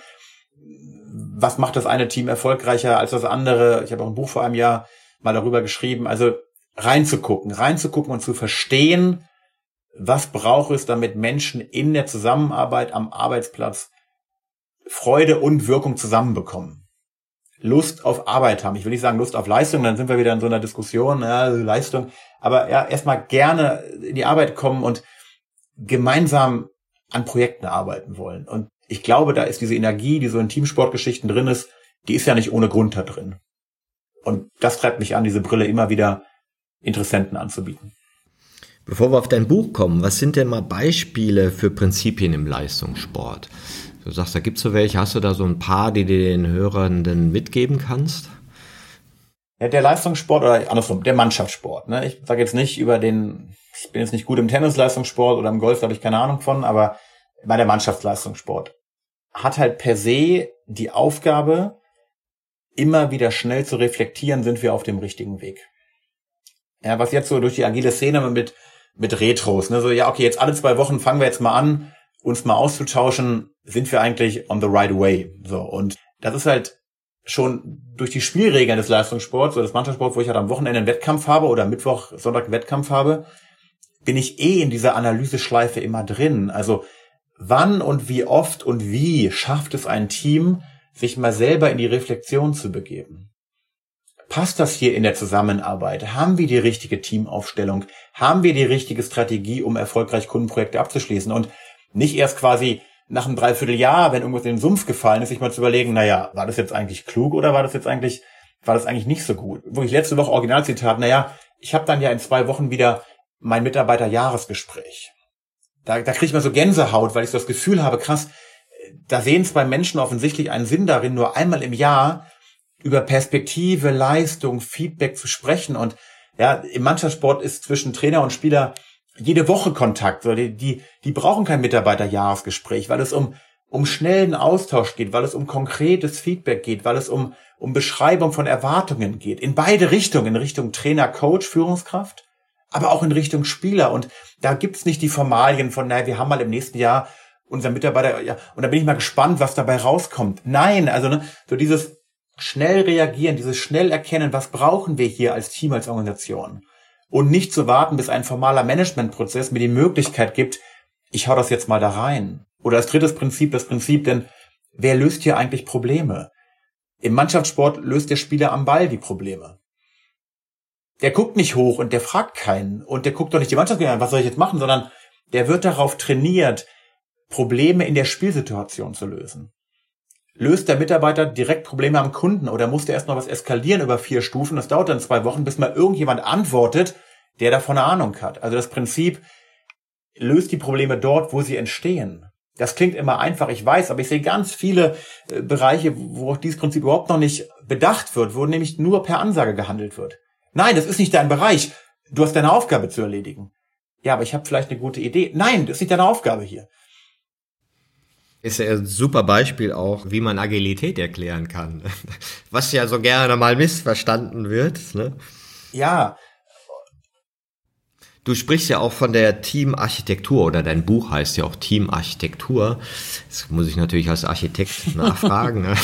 Was macht das eine Team erfolgreicher als das andere? Ich habe auch ein Buch vor einem Jahr mal darüber geschrieben. Also reinzugucken, reinzugucken und zu verstehen, was braucht es, damit Menschen in der Zusammenarbeit am Arbeitsplatz Freude und Wirkung zusammenbekommen. Lust auf Arbeit haben. Ich will nicht sagen Lust auf Leistung, dann sind wir wieder in so einer Diskussion, ja, Leistung. Aber ja, erstmal gerne in die Arbeit kommen und gemeinsam an Projekten arbeiten wollen. Und ich glaube, da ist diese Energie, die so in Teamsportgeschichten drin ist, die ist ja nicht ohne Grund da drin. Und das treibt mich an, diese Brille immer wieder Interessenten anzubieten. Bevor wir auf dein Buch kommen, was sind denn mal Beispiele für Prinzipien im Leistungssport? Du sagst, da gibt es so welche. Hast du da so ein paar, die du den Hörenden mitgeben kannst? Ja, der Leistungssport oder andersrum, der Mannschaftssport. Ne? Ich sage jetzt nicht über den, ich bin jetzt nicht gut im Tennisleistungssport oder im Golf, da habe ich keine Ahnung von, aber bei der Mannschaftsleistungssport hat halt per se die Aufgabe, immer wieder schnell zu reflektieren, sind wir auf dem richtigen Weg. Ja, was jetzt so durch die agile Szene mit mit Retros. Ne? So, ja, okay, jetzt alle zwei Wochen fangen wir jetzt mal an, uns mal auszutauschen, sind wir eigentlich on the right way. So, und das ist halt schon durch die Spielregeln des Leistungssports oder des Mannschaftssports, wo ich halt am Wochenende einen Wettkampf habe oder Mittwoch, Sonntag einen Wettkampf habe, bin ich eh in dieser Analyseschleife immer drin. Also wann und wie oft und wie schafft es ein Team, sich mal selber in die Reflexion zu begeben? Passt das hier in der Zusammenarbeit? Haben wir die richtige Teamaufstellung? Haben wir die richtige Strategie, um erfolgreich Kundenprojekte abzuschließen? Und nicht erst quasi nach einem Dreivierteljahr, wenn irgendwas in den Sumpf gefallen ist, sich mal zu überlegen, naja, war das jetzt eigentlich klug oder war das jetzt eigentlich, war das eigentlich nicht so gut? Wo ich letzte Woche Originalzitat, naja, ich habe dann ja in zwei Wochen wieder mein Mitarbeiterjahresgespräch. Da, da kriege ich mal so Gänsehaut, weil ich so das Gefühl habe, krass, da sehen zwei Menschen offensichtlich einen Sinn darin, nur einmal im Jahr über Perspektive, Leistung, Feedback zu sprechen. Und ja, im Mannschaftssport ist zwischen Trainer und Spieler jede Woche Kontakt. Die, die, die brauchen kein Mitarbeiterjahresgespräch, weil es um, um schnellen Austausch geht, weil es um konkretes Feedback geht, weil es um, um Beschreibung von Erwartungen geht. In beide Richtungen, in Richtung Trainer, Coach, Führungskraft, aber auch in Richtung Spieler. Und da gibt's nicht die Formalien von, naja, wir haben mal im nächsten Jahr unser Mitarbeiter, ja, und da bin ich mal gespannt, was dabei rauskommt. Nein, also ne, so dieses schnell reagieren, dieses schnell erkennen, was brauchen wir hier als Team, als Organisation. Und nicht zu warten, bis ein formaler Managementprozess mir die Möglichkeit gibt, ich hau das jetzt mal da rein. Oder als drittes Prinzip, das Prinzip, denn wer löst hier eigentlich Probleme? Im Mannschaftssport löst der Spieler am Ball die Probleme. Der guckt nicht hoch und der fragt keinen und der guckt doch nicht die Mannschaft an, was soll ich jetzt machen, sondern der wird darauf trainiert, Probleme in der Spielsituation zu lösen. Löst der Mitarbeiter direkt Probleme am Kunden oder muss der erst noch was eskalieren über vier Stufen? Das dauert dann zwei Wochen, bis mal irgendjemand antwortet, der davon eine Ahnung hat. Also das Prinzip löst die Probleme dort, wo sie entstehen. Das klingt immer einfach, ich weiß, aber ich sehe ganz viele äh, Bereiche, wo auch dieses Prinzip überhaupt noch nicht bedacht wird, wo nämlich nur per Ansage gehandelt wird. Nein, das ist nicht dein Bereich. Du hast deine Aufgabe zu erledigen. Ja, aber ich habe vielleicht eine gute Idee. Nein, das ist nicht deine Aufgabe hier. Ist ja ein super Beispiel auch, wie man Agilität erklären kann. Was ja so gerne mal missverstanden wird. Ne? Ja. Du sprichst ja auch von der Teamarchitektur oder dein Buch heißt ja auch Teamarchitektur. Das muss ich natürlich als Architekt nachfragen. Ne?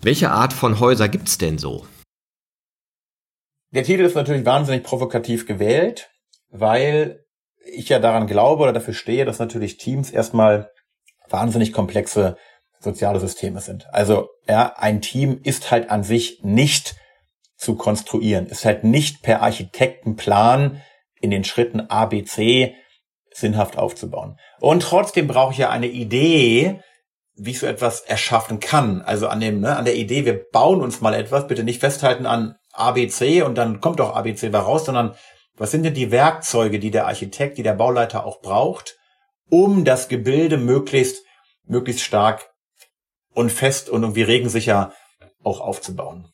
Welche Art von Häuser gibt's denn so? Der Titel ist natürlich wahnsinnig provokativ gewählt, weil ich ja daran glaube oder dafür stehe, dass natürlich Teams erstmal wahnsinnig komplexe soziale Systeme sind. Also ja, ein Team ist halt an sich nicht zu konstruieren, ist halt nicht per Architektenplan in den Schritten A, B, C sinnhaft aufzubauen. Und trotzdem brauche ich ja eine Idee, wie ich so etwas erschaffen kann. Also an dem, ne, an der Idee, wir bauen uns mal etwas, bitte nicht festhalten an ABC und dann kommt doch ABC raus, sondern was sind denn die Werkzeuge, die der Architekt, die der Bauleiter auch braucht, um das Gebilde möglichst, möglichst stark und fest und irgendwie regensicher auch aufzubauen.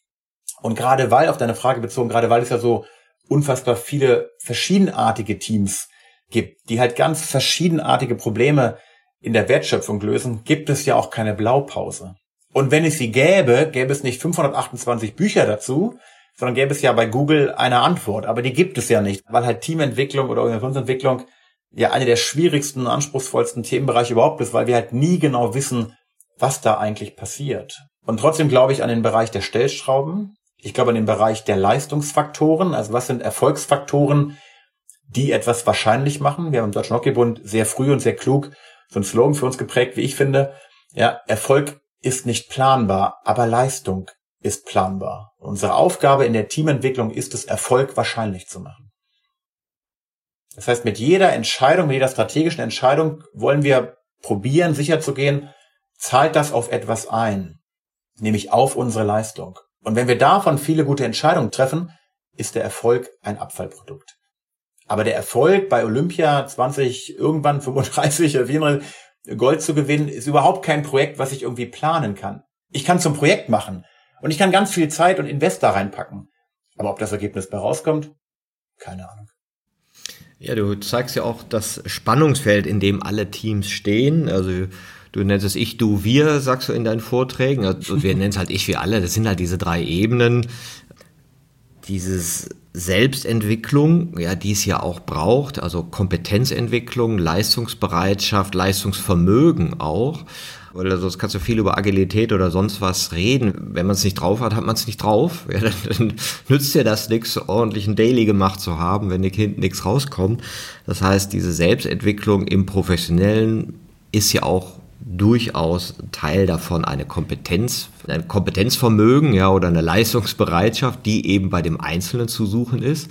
Und gerade weil, auf deine Frage bezogen, gerade weil es ja so unfassbar viele verschiedenartige Teams gibt, die halt ganz verschiedenartige Probleme in der Wertschöpfung lösen, gibt es ja auch keine Blaupause. Und wenn es sie gäbe, gäbe es nicht 528 Bücher dazu, sondern gäbe es ja bei Google eine Antwort. Aber die gibt es ja nicht, weil halt Teamentwicklung oder Organisationsentwicklung ja eine der schwierigsten, anspruchsvollsten Themenbereiche überhaupt ist, weil wir halt nie genau wissen, was da eigentlich passiert. Und trotzdem glaube ich an den Bereich der Stellschrauben. Ich glaube an den Bereich der Leistungsfaktoren. Also was sind Erfolgsfaktoren, die etwas wahrscheinlich machen? Wir haben im Deutschen Hockeybund sehr früh und sehr klug so einen Slogan für uns geprägt, wie ich finde. Ja, Erfolg ist nicht planbar, aber Leistung ist planbar. Unsere Aufgabe in der Teamentwicklung ist es, Erfolg wahrscheinlich zu machen. Das heißt, mit jeder Entscheidung, mit jeder strategischen Entscheidung wollen wir probieren, sicherzugehen, zahlt das auf etwas ein, nämlich auf unsere Leistung. Und wenn wir davon viele gute Entscheidungen treffen, ist der Erfolg ein Abfallprodukt. Aber der Erfolg bei Olympia 20, irgendwann 35 oder 34 Gold zu gewinnen, ist überhaupt kein Projekt, was ich irgendwie planen kann. Ich kann zum Projekt machen, und ich kann ganz viel Zeit und Invest da reinpacken. Aber ob das Ergebnis bei rauskommt, keine Ahnung. Ja, du zeigst ja auch das Spannungsfeld, in dem alle Teams stehen. Also du nennst es ich, du, wir, sagst du in deinen Vorträgen. Also, wir nennen es halt ich, wir alle. Das sind halt diese drei Ebenen. Dieses Selbstentwicklung, ja, die es ja auch braucht, also Kompetenzentwicklung, Leistungsbereitschaft, Leistungsvermögen auch. Weil sonst kannst du viel über Agilität oder sonst was reden. Wenn man es nicht drauf hat, hat man es nicht drauf. Ja, dann, dann nützt dir das nichts, ordentlich ein Daily gemacht zu haben, wenn dir hinten nichts rauskommt. Das heißt, diese Selbstentwicklung im Professionellen ist ja auch durchaus Teil davon eine Kompetenz, ein Kompetenzvermögen, ja, oder eine Leistungsbereitschaft, die eben bei dem Einzelnen zu suchen ist.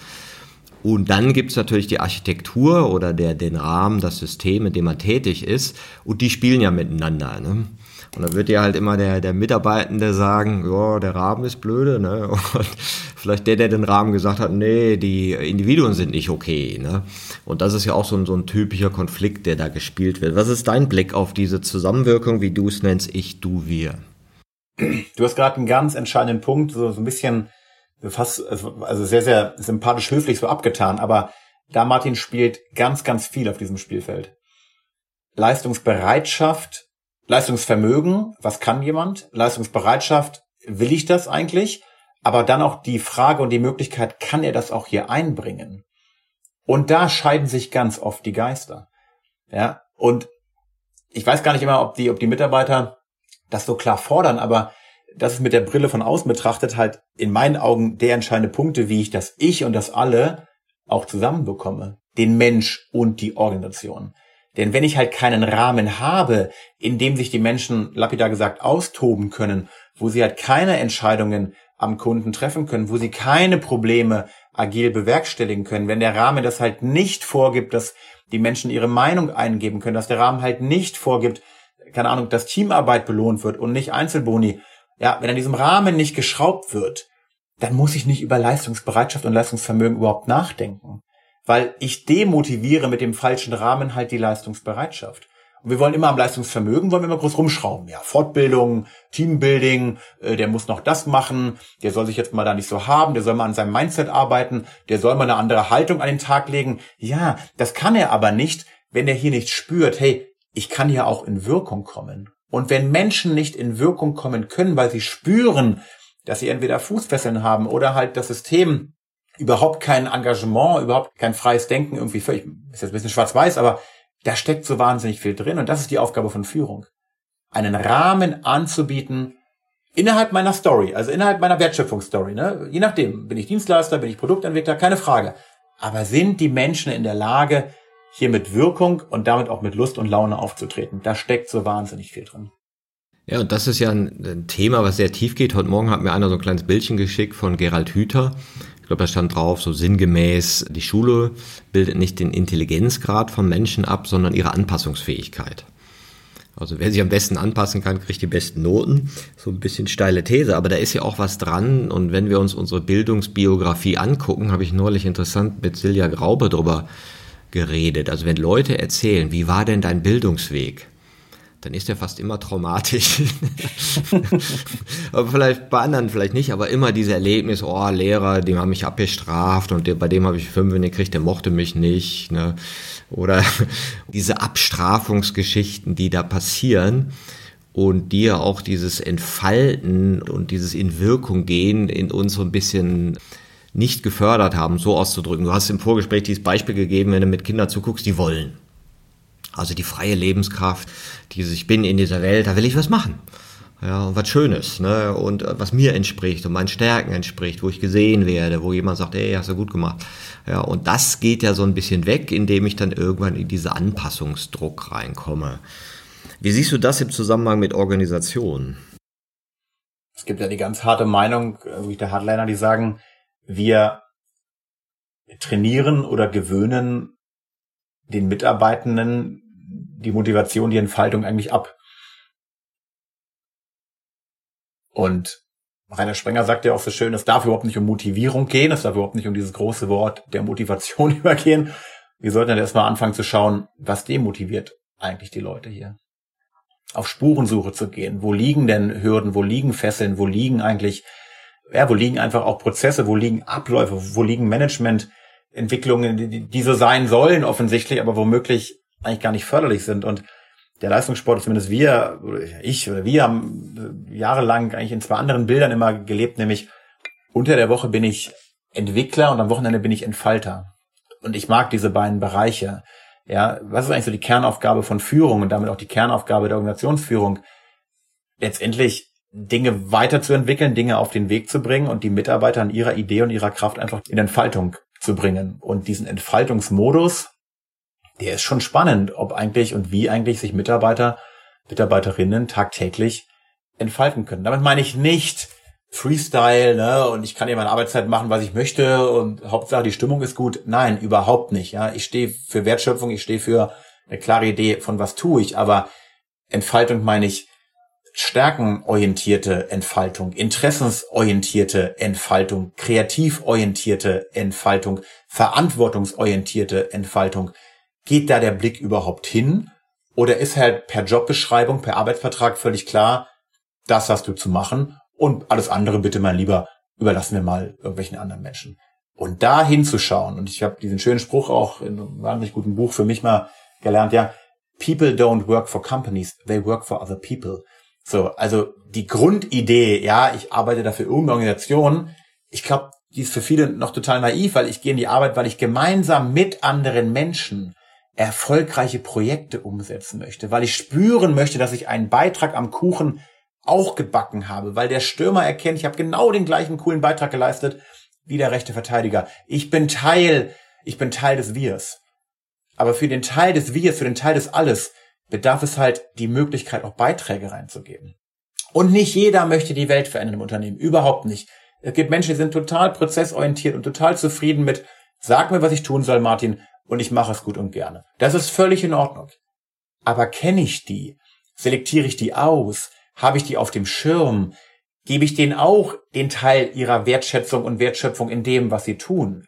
Und dann gibt's natürlich die Architektur oder der, den Rahmen, das System, in dem man tätig ist. Und die spielen ja miteinander. Ne? Und dann wird ja halt immer der, der Mitarbeitende sagen, ja, der Rahmen ist blöde, ne? Und vielleicht der, der den Rahmen gesagt hat, nee, die Individuen sind nicht okay, ne? Und das ist ja auch so ein, so ein typischer Konflikt, der da gespielt wird. Was ist dein Blick auf diese Zusammenwirkung, wie du es nennst, ich, du, wir? Du hast gerade einen ganz entscheidenden Punkt, so, so ein bisschen fast, also sehr, sehr sympathisch höflich so abgetan, aber da Martin spielt ganz, ganz viel auf diesem Spielfeld. Leistungsbereitschaft, Leistungsvermögen, was kann jemand? Leistungsbereitschaft, will ich das eigentlich? Aber dann auch die Frage und die Möglichkeit, kann er das auch hier einbringen? Und da scheiden sich ganz oft die Geister. Ja, und ich weiß gar nicht immer, ob die, ob die Mitarbeiter das so klar fordern, aber das ist mit der Brille von außen betrachtet halt in meinen Augen der entscheidende Punkte, wie ich das Ich und das Alle auch zusammenbekomme. Den Mensch und die Organisation. Denn wenn ich halt keinen Rahmen habe, in dem sich die Menschen, lapidar gesagt, austoben können, wo sie halt keine Entscheidungen am Kunden treffen können, wo sie keine Probleme agil bewerkstelligen können, wenn der Rahmen das halt nicht vorgibt, dass die Menschen ihre Meinung eingeben können, dass der Rahmen halt nicht vorgibt, keine Ahnung, dass Teamarbeit belohnt wird und nicht Einzelboni. Ja, wenn an diesem Rahmen nicht geschraubt wird, dann muss ich nicht über Leistungsbereitschaft und Leistungsvermögen überhaupt nachdenken. Weil ich demotiviere mit dem falschen Rahmen halt die Leistungsbereitschaft. Und wir wollen immer am Leistungsvermögen, wollen wir immer groß rumschrauben. Ja, Fortbildung, Teambuilding, äh, der muss noch das machen, der soll sich jetzt mal da nicht so haben, der soll mal an seinem Mindset arbeiten, der soll mal eine andere Haltung an den Tag legen. Ja, das kann er aber nicht, wenn er hier nicht spürt, hey, ich kann hier auch in Wirkung kommen. Und wenn Menschen nicht in Wirkung kommen können, weil sie spüren, dass sie entweder Fußfesseln haben oder halt das System überhaupt kein Engagement, überhaupt kein freies Denken, irgendwie völlig, ist jetzt ein bisschen schwarz-weiß, aber da steckt so wahnsinnig viel drin und das ist die Aufgabe von Führung. Einen Rahmen anzubieten innerhalb meiner Story, also innerhalb meiner Wertschöpfungsstory. Ne? Je nachdem, bin ich Dienstleister, bin ich Produktentwickler, keine Frage. Aber sind die Menschen in der Lage, hier mit Wirkung und damit auch mit Lust und Laune aufzutreten? Da steckt so wahnsinnig viel drin. Ja, und das ist ja ein, ein, Thema, was sehr tief geht. Heute Morgen hat mir einer so ein kleines Bildchen geschickt von Gerald Hüther. Ich glaube, da stand drauf, so sinngemäß, die Schule bildet nicht den Intelligenzgrad von Menschen ab, sondern ihre Anpassungsfähigkeit. Also wer sich am besten anpassen kann, kriegt die besten Noten. So ein bisschen steile These, aber da ist ja auch was dran. Und wenn wir uns unsere Bildungsbiografie angucken, habe ich neulich interessant mit Silja Graube drüber geredet. Also wenn Leute erzählen, wie war denn dein Bildungsweg? dann ist er fast immer traumatisch. aber vielleicht bei anderen vielleicht nicht, aber immer diese Erlebnis, oh, Lehrer, die haben mich abgestraft und bei dem habe ich fünf gekriegt, der mochte mich nicht. Ne? Oder diese Abstrafungsgeschichten, die da passieren und die ja auch dieses Entfalten und dieses in Wirkung gehen in uns so ein bisschen nicht gefördert haben, so auszudrücken. Du hast im Vorgespräch dieses Beispiel gegeben, wenn du mit Kindern zuguckst, die wollen. Also die freie Lebenskraft, dieses Ich bin in dieser Welt, da will ich was machen. Ja, und was Schönes, ne? Und äh, was mir entspricht und meinen Stärken entspricht, wo ich gesehen werde, wo jemand sagt, ey, hast du gut gemacht. Ja, und das geht ja so ein bisschen weg, indem ich dann irgendwann in diese Anpassungsdruck reinkomme. Wie siehst du das im Zusammenhang mit Organisationen? Es gibt ja die ganz harte Meinung, wie der Hardliner, die sagen, wir trainieren oder gewöhnen den Mitarbeitenden die Motivation, die Entfaltung eigentlich ab. Und Rainer Sprenger sagt ja auch so schön, es darf überhaupt nicht um Motivierung gehen, es darf überhaupt nicht um dieses große Wort der Motivation übergehen. Wir sollten dann erstmal anfangen zu schauen, was demotiviert eigentlich die Leute hier. Auf Spurensuche zu gehen. Wo liegen denn Hürden? Wo liegen Fesseln? Wo liegen eigentlich, ja, wo liegen einfach auch Prozesse? Wo liegen Abläufe? Wo liegen Managemententwicklungen, die, die so sein sollen offensichtlich, aber womöglich eigentlich gar nicht förderlich sind. Und der Leistungssport, zumindest wir, ich oder wir haben äh, jahrelang eigentlich in zwei anderen Bildern immer gelebt, nämlich unter der Woche bin ich Entwickler und am Wochenende bin ich Entfalter. Und ich mag diese beiden Bereiche. Ja, was ist eigentlich so die Kernaufgabe von Führung und damit auch die Kernaufgabe der Organisationsführung? Letztendlich Dinge weiterzuentwickeln, Dinge auf den Weg zu bringen und die Mitarbeiter an ihrer Idee und ihrer Kraft einfach in Entfaltung zu bringen. Und diesen Entfaltungsmodus, der ist schon spannend, ob eigentlich und wie eigentlich sich Mitarbeiter, Mitarbeiterinnen tagtäglich entfalten können. Damit meine ich nicht Freestyle, ne, und ich kann hier meine Arbeitszeit machen, was ich möchte und Hauptsache die Stimmung ist gut. Nein, überhaupt nicht, ja. Ich stehe für Wertschöpfung, ich stehe für eine klare Idee von was tue ich, aber Entfaltung meine ich stärkenorientierte Entfaltung, interessensorientierte Entfaltung, kreativorientierte Entfaltung, verantwortungsorientierte Entfaltung. Geht da der Blick überhaupt hin? Oder ist halt per Jobbeschreibung, per Arbeitsvertrag völlig klar, das hast du zu machen und alles andere bitte mal lieber überlassen wir mal irgendwelchen anderen Menschen. Und da hinzuschauen, und ich habe diesen schönen Spruch auch in einem wahnsinnig guten Buch für mich mal gelernt, ja, People don't work for companies, they work for other people. So, also die Grundidee, ja, ich arbeite dafür irgendeine Organisation, ich glaube, die ist für viele noch total naiv, weil ich gehe in die Arbeit, weil ich gemeinsam mit anderen Menschen erfolgreiche Projekte umsetzen möchte, weil ich spüren möchte, dass ich einen Beitrag am Kuchen auch gebacken habe, weil der Stürmer erkennt, ich habe genau den gleichen coolen Beitrag geleistet wie der rechte Verteidiger. Ich bin Teil, ich bin Teil des Wirs. Aber für den Teil des Wirs, für den Teil des Alles bedarf es halt die Möglichkeit, auch Beiträge reinzugeben. Und nicht jeder möchte die Welt verändern im Unternehmen. Überhaupt nicht. Es gibt Menschen, die sind total prozessorientiert und total zufrieden mit, sag mir, was ich tun soll, Martin, und ich mache es gut und gerne. Das ist völlig in Ordnung. Aber kenne ich die? Selektiere ich die aus? Habe ich die auf dem Schirm? Gebe ich denen auch den Teil ihrer Wertschätzung und Wertschöpfung in dem, was sie tun?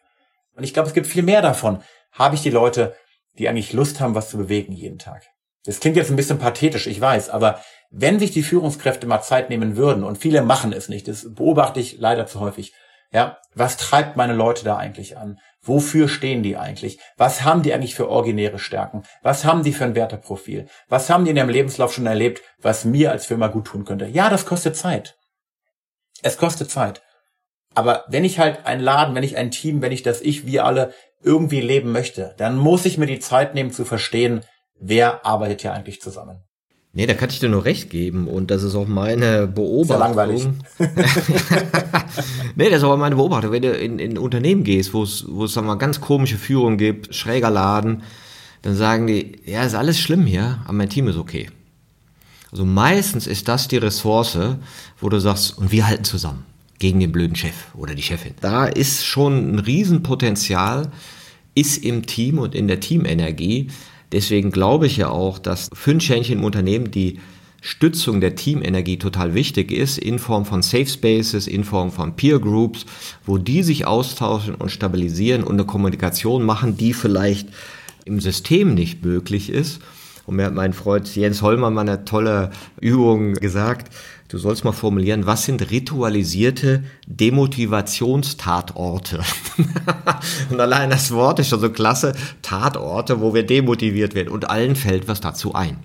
Und ich glaube, es gibt viel mehr davon. Habe ich die Leute, die eigentlich Lust haben, was zu bewegen jeden Tag? Das klingt jetzt ein bisschen pathetisch, ich weiß, aber wenn sich die Führungskräfte mal Zeit nehmen würden, und viele machen es nicht, das beobachte ich leider zu häufig, ja, was treibt meine Leute da eigentlich an? Wofür stehen die eigentlich? Was haben die eigentlich für originäre Stärken? Was haben die für ein Werteprofil? Was haben die in ihrem Lebenslauf schon erlebt, was mir als Firma gut tun könnte? Ja, das kostet Zeit. Es kostet Zeit. Aber wenn ich halt einen Laden, wenn ich ein Team, wenn ich das ich, wir alle irgendwie leben möchte, dann muss ich mir die Zeit nehmen zu verstehen, wer arbeitet hier eigentlich zusammen. Nee, da kann ich dir nur recht geben und das ist auch meine Beobachtung. Ja langweilig. nee, das ist aber meine Beobachtung. Wenn du in, in Unternehmen gehst, wo es, wo es sagen wir, ganz komische Führung gibt, schräger Laden, dann sagen die, ja, ist alles schlimm hier, aber mein Team ist okay. Also meistens ist das die Ressource, wo du sagst, und wir halten zusammen gegen den blöden Chef oder die Chefin. Da ist schon ein Riesenpotenzial, ist im Team und in der Teamenergie, Deswegen glaube ich ja auch, dass für ein Schähnchen im Unternehmen die Stützung der Teamenergie total wichtig ist, in Form von Safe Spaces, in Form von Peer Groups, wo die sich austauschen und stabilisieren und eine Kommunikation machen, die vielleicht im System nicht möglich ist. Und mir hat mein Freund Jens Hollmann mal eine tolle Übung gesagt. Du sollst mal formulieren, was sind ritualisierte Demotivationstatorte? und allein das Wort ist schon so klasse, Tatorte, wo wir demotiviert werden und allen fällt was dazu ein.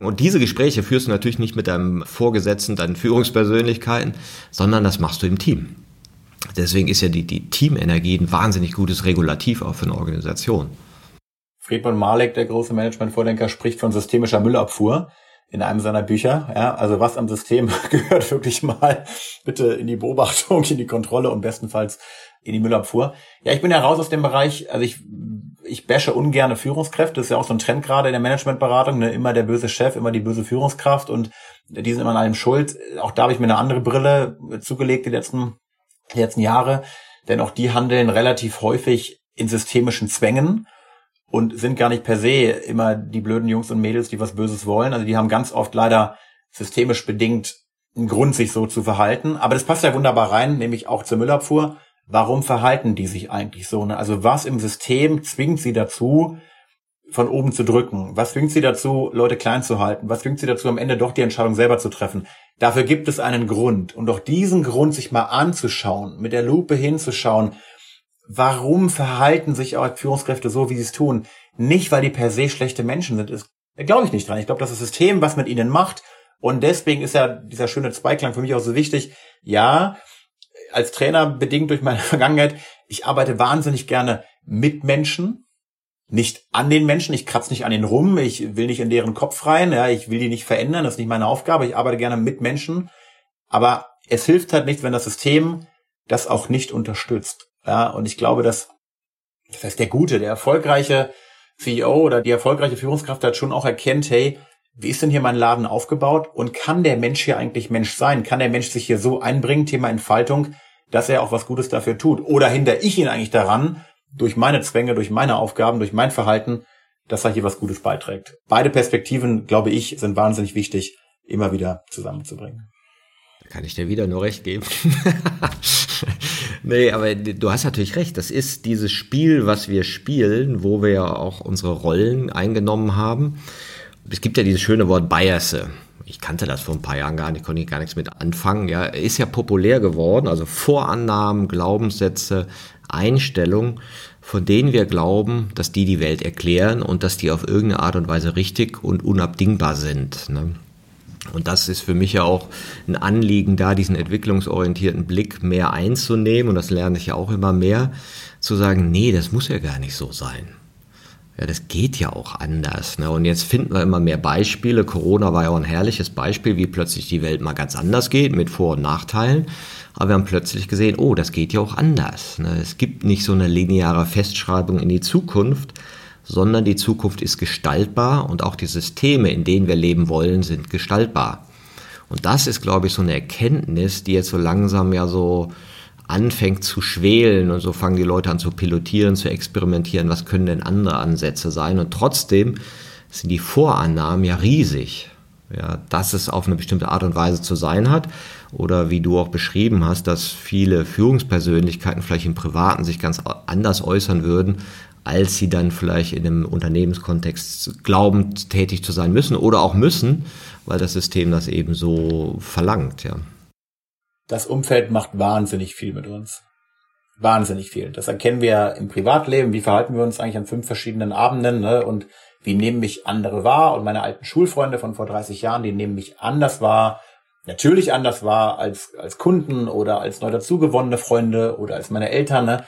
Und diese Gespräche führst du natürlich nicht mit deinem Vorgesetzten, deinen Führungspersönlichkeiten, sondern das machst du im Team. Deswegen ist ja die, die Teamenergie ein wahnsinnig gutes Regulativ auch für eine Organisation. Friedmann Malek, der große Management-Vordenker, spricht von systemischer Müllabfuhr in einem seiner Bücher. Ja, also was am System gehört wirklich mal bitte in die Beobachtung, in die Kontrolle und bestenfalls in die Müllabfuhr. Ja, ich bin ja raus aus dem Bereich, also ich, ich bashe ungerne Führungskräfte, das ist ja auch so ein Trend gerade in der Managementberatung, ne? immer der böse Chef, immer die böse Führungskraft und die sind immer an allem schuld. Auch da habe ich mir eine andere Brille zugelegt die letzten, die letzten Jahre, denn auch die handeln relativ häufig in systemischen Zwängen und sind gar nicht per se immer die blöden Jungs und Mädels, die was Böses wollen. Also die haben ganz oft leider systemisch bedingt einen Grund, sich so zu verhalten. Aber das passt ja wunderbar rein, nämlich auch zur Müllabfuhr. Warum verhalten die sich eigentlich so? Ne? Also was im System zwingt sie dazu, von oben zu drücken? Was zwingt sie dazu, Leute klein zu halten? Was zwingt sie dazu, am Ende doch die Entscheidung selber zu treffen? Dafür gibt es einen Grund. Und doch diesen Grund sich mal anzuschauen, mit der Lupe hinzuschauen warum verhalten sich auch Führungskräfte so, wie sie es tun? Nicht, weil die per se schlechte Menschen sind. Ist, glaube ich nicht dran. Ich glaube, das ist das System, was mit ihnen macht. Und deswegen ist ja dieser schöne Zweiklang für mich auch so wichtig. Ja, als Trainer bedingt durch meine Vergangenheit, ich arbeite wahnsinnig gerne mit Menschen, nicht an den Menschen. Ich kratze nicht an den rum. Ich will nicht in deren Kopf rein. Ja, ich will die nicht verändern. Das ist nicht meine Aufgabe. Ich arbeite gerne mit Menschen. Aber es hilft halt nichts, wenn das System das auch nicht unterstützt. Ja, und ich glaube, dass, das heißt, der gute, der erfolgreiche CEO oder die erfolgreiche Führungskraft hat schon auch erkennt, hey, wie ist denn hier mein Laden aufgebaut und kann der Mensch hier eigentlich Mensch sein? Kann der Mensch sich hier so einbringen, Thema Entfaltung, dass er auch was Gutes dafür tut? Oder hindere ich ihn eigentlich daran, durch meine Zwänge, durch meine Aufgaben, durch mein Verhalten, dass er hier was Gutes beiträgt? Beide Perspektiven, glaube ich, sind wahnsinnig wichtig, immer wieder zusammenzubringen. Da kann ich dir wieder nur recht geben. nee, aber du hast natürlich recht. Das ist dieses Spiel, was wir spielen, wo wir ja auch unsere Rollen eingenommen haben. Es gibt ja dieses schöne Wort Bias. Ich kannte das vor ein paar Jahren gar nicht, konnte ich gar nichts mit anfangen. Ja, ist ja populär geworden. Also Vorannahmen, Glaubenssätze, Einstellungen von denen wir glauben, dass die die Welt erklären und dass die auf irgendeine Art und Weise richtig und unabdingbar sind. Ne? Und das ist für mich ja auch ein Anliegen, da diesen entwicklungsorientierten Blick mehr einzunehmen. Und das lerne ich ja auch immer mehr, zu sagen, nee, das muss ja gar nicht so sein. Ja, das geht ja auch anders. Ne? Und jetzt finden wir immer mehr Beispiele. Corona war ja auch ein herrliches Beispiel, wie plötzlich die Welt mal ganz anders geht, mit Vor- und Nachteilen. Aber wir haben plötzlich gesehen, oh, das geht ja auch anders. Ne? Es gibt nicht so eine lineare Festschreibung in die Zukunft, sondern die Zukunft ist gestaltbar und auch die Systeme, in denen wir leben wollen, sind gestaltbar. Und das ist, glaube ich, so eine Erkenntnis, die jetzt so langsam ja so anfängt zu schwelen und so fangen die Leute an zu pilotieren, zu experimentieren, was können denn andere Ansätze sein und trotzdem sind die Vorannahmen ja riesig, ja, dass es auf eine bestimmte Art und Weise zu sein hat oder wie du auch beschrieben hast, dass viele Führungspersönlichkeiten vielleicht im Privaten sich ganz anders äußern würden, als sie dann vielleicht in einem Unternehmenskontext glauben, tätig zu sein müssen oder auch müssen, weil das System das eben so verlangt, ja das Umfeld macht wahnsinnig viel mit uns. Wahnsinnig viel. Das erkennen wir im Privatleben. Wie verhalten wir uns eigentlich an fünf verschiedenen Abenden? Ne? Und wie nehmen mich andere wahr? Und meine alten Schulfreunde von vor 30 Jahren, die nehmen mich anders wahr. Natürlich anders wahr als, als Kunden oder als neu dazugewonnene Freunde oder als meine Eltern. Ne?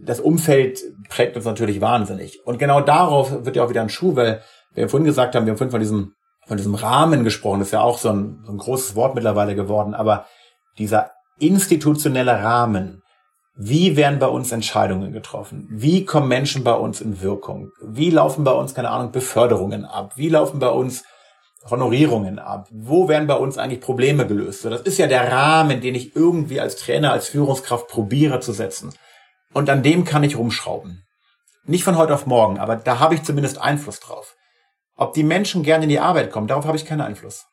Das Umfeld prägt uns natürlich wahnsinnig. Und genau darauf wird ja auch wieder ein Schuh, weil wir vorhin gesagt haben, wir haben vorhin von diesem, von diesem Rahmen gesprochen. Das ist ja auch so ein, so ein großes Wort mittlerweile geworden. Aber dieser institutionelle Rahmen, wie werden bei uns Entscheidungen getroffen? Wie kommen Menschen bei uns in Wirkung? Wie laufen bei uns, keine Ahnung, Beförderungen ab? Wie laufen bei uns Honorierungen ab? Wo werden bei uns eigentlich Probleme gelöst? So, das ist ja der Rahmen, den ich irgendwie als Trainer, als Führungskraft probiere zu setzen. Und an dem kann ich rumschrauben. Nicht von heute auf morgen, aber da habe ich zumindest Einfluss drauf. Ob die Menschen gerne in die Arbeit kommen, darauf habe ich keinen Einfluss.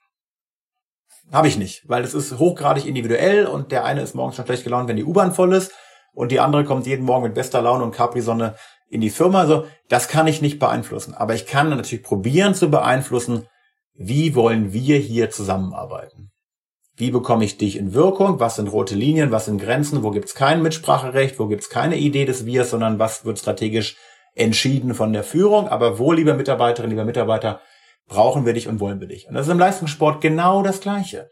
Habe ich nicht, weil es ist hochgradig individuell und der eine ist morgens schon schlecht gelaunt, wenn die U-Bahn voll ist und die andere kommt jeden Morgen mit bester Laune und Capri-Sonne in die Firma. Also das kann ich nicht beeinflussen. Aber ich kann natürlich probieren zu beeinflussen, wie wollen wir hier zusammenarbeiten. Wie bekomme ich dich in Wirkung? Was sind rote Linien? Was sind Grenzen? Wo gibt es kein Mitspracherecht? Wo gibt es keine Idee des Wirs, sondern was wird strategisch entschieden von der Führung? Aber wo, liebe Mitarbeiterinnen, lieber Mitarbeiter, brauchen wir dich und wollen wir dich. Und das ist im Leistungssport genau das Gleiche.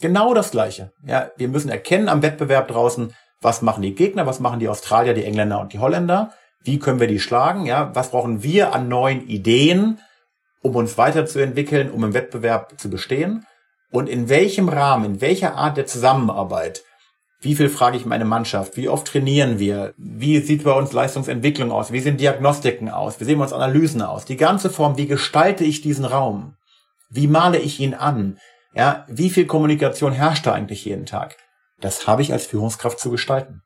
Genau das Gleiche. Ja, wir müssen erkennen am Wettbewerb draußen, was machen die Gegner, was machen die Australier, die Engländer und die Holländer, wie können wir die schlagen, ja, was brauchen wir an neuen Ideen, um uns weiterzuentwickeln, um im Wettbewerb zu bestehen und in welchem Rahmen, in welcher Art der Zusammenarbeit wie viel frage ich meine Mannschaft? Wie oft trainieren wir? Wie sieht bei uns Leistungsentwicklung aus? Wie sehen Diagnostiken aus? Wie sehen wir uns Analysen aus? Die ganze Form, wie gestalte ich diesen Raum? Wie male ich ihn an? Ja, wie viel Kommunikation herrscht da eigentlich jeden Tag? Das habe ich als Führungskraft zu gestalten.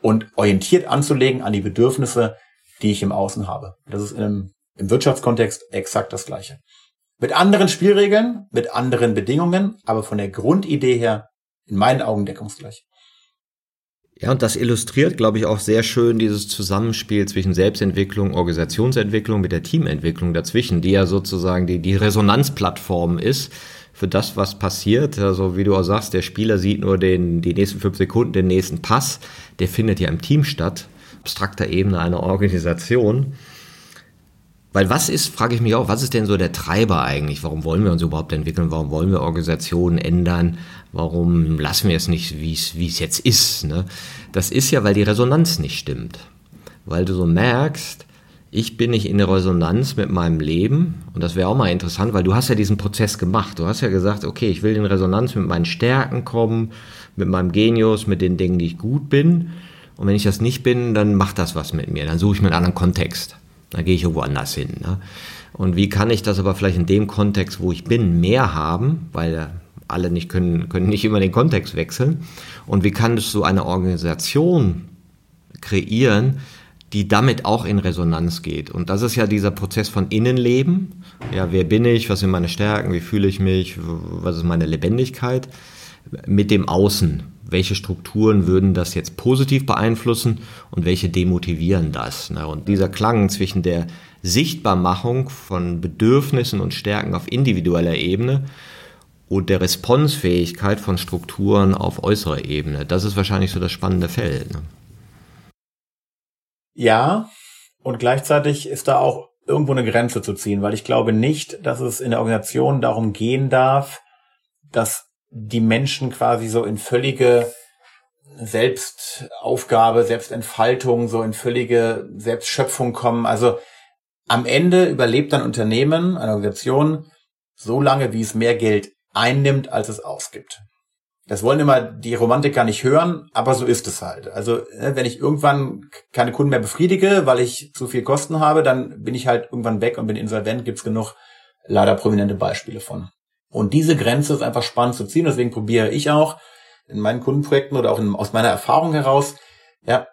Und orientiert anzulegen an die Bedürfnisse, die ich im Außen habe. Das ist im, im Wirtschaftskontext exakt das Gleiche. Mit anderen Spielregeln, mit anderen Bedingungen, aber von der Grundidee her in meinen Augen deckungsgleich. Ja, und das illustriert, glaube ich, auch sehr schön dieses Zusammenspiel zwischen Selbstentwicklung, Organisationsentwicklung mit der Teamentwicklung dazwischen, die ja sozusagen die, die Resonanzplattform ist für das, was passiert. Also wie du auch sagst, der Spieler sieht nur den, die nächsten fünf Sekunden, den nächsten Pass. Der findet ja im Team statt, abstrakter Ebene einer Organisation. Weil was ist, frage ich mich auch, was ist denn so der Treiber eigentlich? Warum wollen wir uns überhaupt entwickeln? Warum wollen wir Organisationen ändern? Warum lassen wir es nicht, wie es, jetzt ist? Ne? Das ist ja, weil die Resonanz nicht stimmt. Weil du so merkst, ich bin nicht in der Resonanz mit meinem Leben. Und das wäre auch mal interessant, weil du hast ja diesen Prozess gemacht. Du hast ja gesagt, okay, ich will in Resonanz mit meinen Stärken kommen, mit meinem Genius, mit den Dingen, die ich gut bin. Und wenn ich das nicht bin, dann macht das was mit mir. Dann suche ich mir einen anderen Kontext. Da gehe ich irgendwo anders hin. Ne? Und wie kann ich das aber vielleicht in dem Kontext, wo ich bin, mehr haben, weil alle nicht können, können nicht immer den Kontext wechseln. Und wie kann ich so eine Organisation kreieren, die damit auch in Resonanz geht. Und das ist ja dieser Prozess von Innenleben. Ja, wer bin ich? Was sind meine Stärken? Wie fühle ich mich? Was ist meine Lebendigkeit? Mit dem Außen welche Strukturen würden das jetzt positiv beeinflussen und welche demotivieren das. Ne? Und dieser Klang zwischen der Sichtbarmachung von Bedürfnissen und Stärken auf individueller Ebene und der Responsfähigkeit von Strukturen auf äußerer Ebene, das ist wahrscheinlich so das spannende Feld. Ne? Ja, und gleichzeitig ist da auch irgendwo eine Grenze zu ziehen, weil ich glaube nicht, dass es in der Organisation darum gehen darf, dass die Menschen quasi so in völlige Selbstaufgabe, Selbstentfaltung, so in völlige Selbstschöpfung kommen. Also am Ende überlebt ein Unternehmen, eine Organisation, so lange, wie es mehr Geld einnimmt, als es ausgibt. Das wollen immer die Romantiker nicht hören, aber so ist es halt. Also ne, wenn ich irgendwann keine Kunden mehr befriedige, weil ich zu viel Kosten habe, dann bin ich halt irgendwann weg und bin insolvent. Gibt's genug leider prominente Beispiele von. Und diese Grenze ist einfach spannend zu ziehen. Deswegen probiere ich auch in meinen Kundenprojekten oder auch in, aus meiner Erfahrung heraus, ja,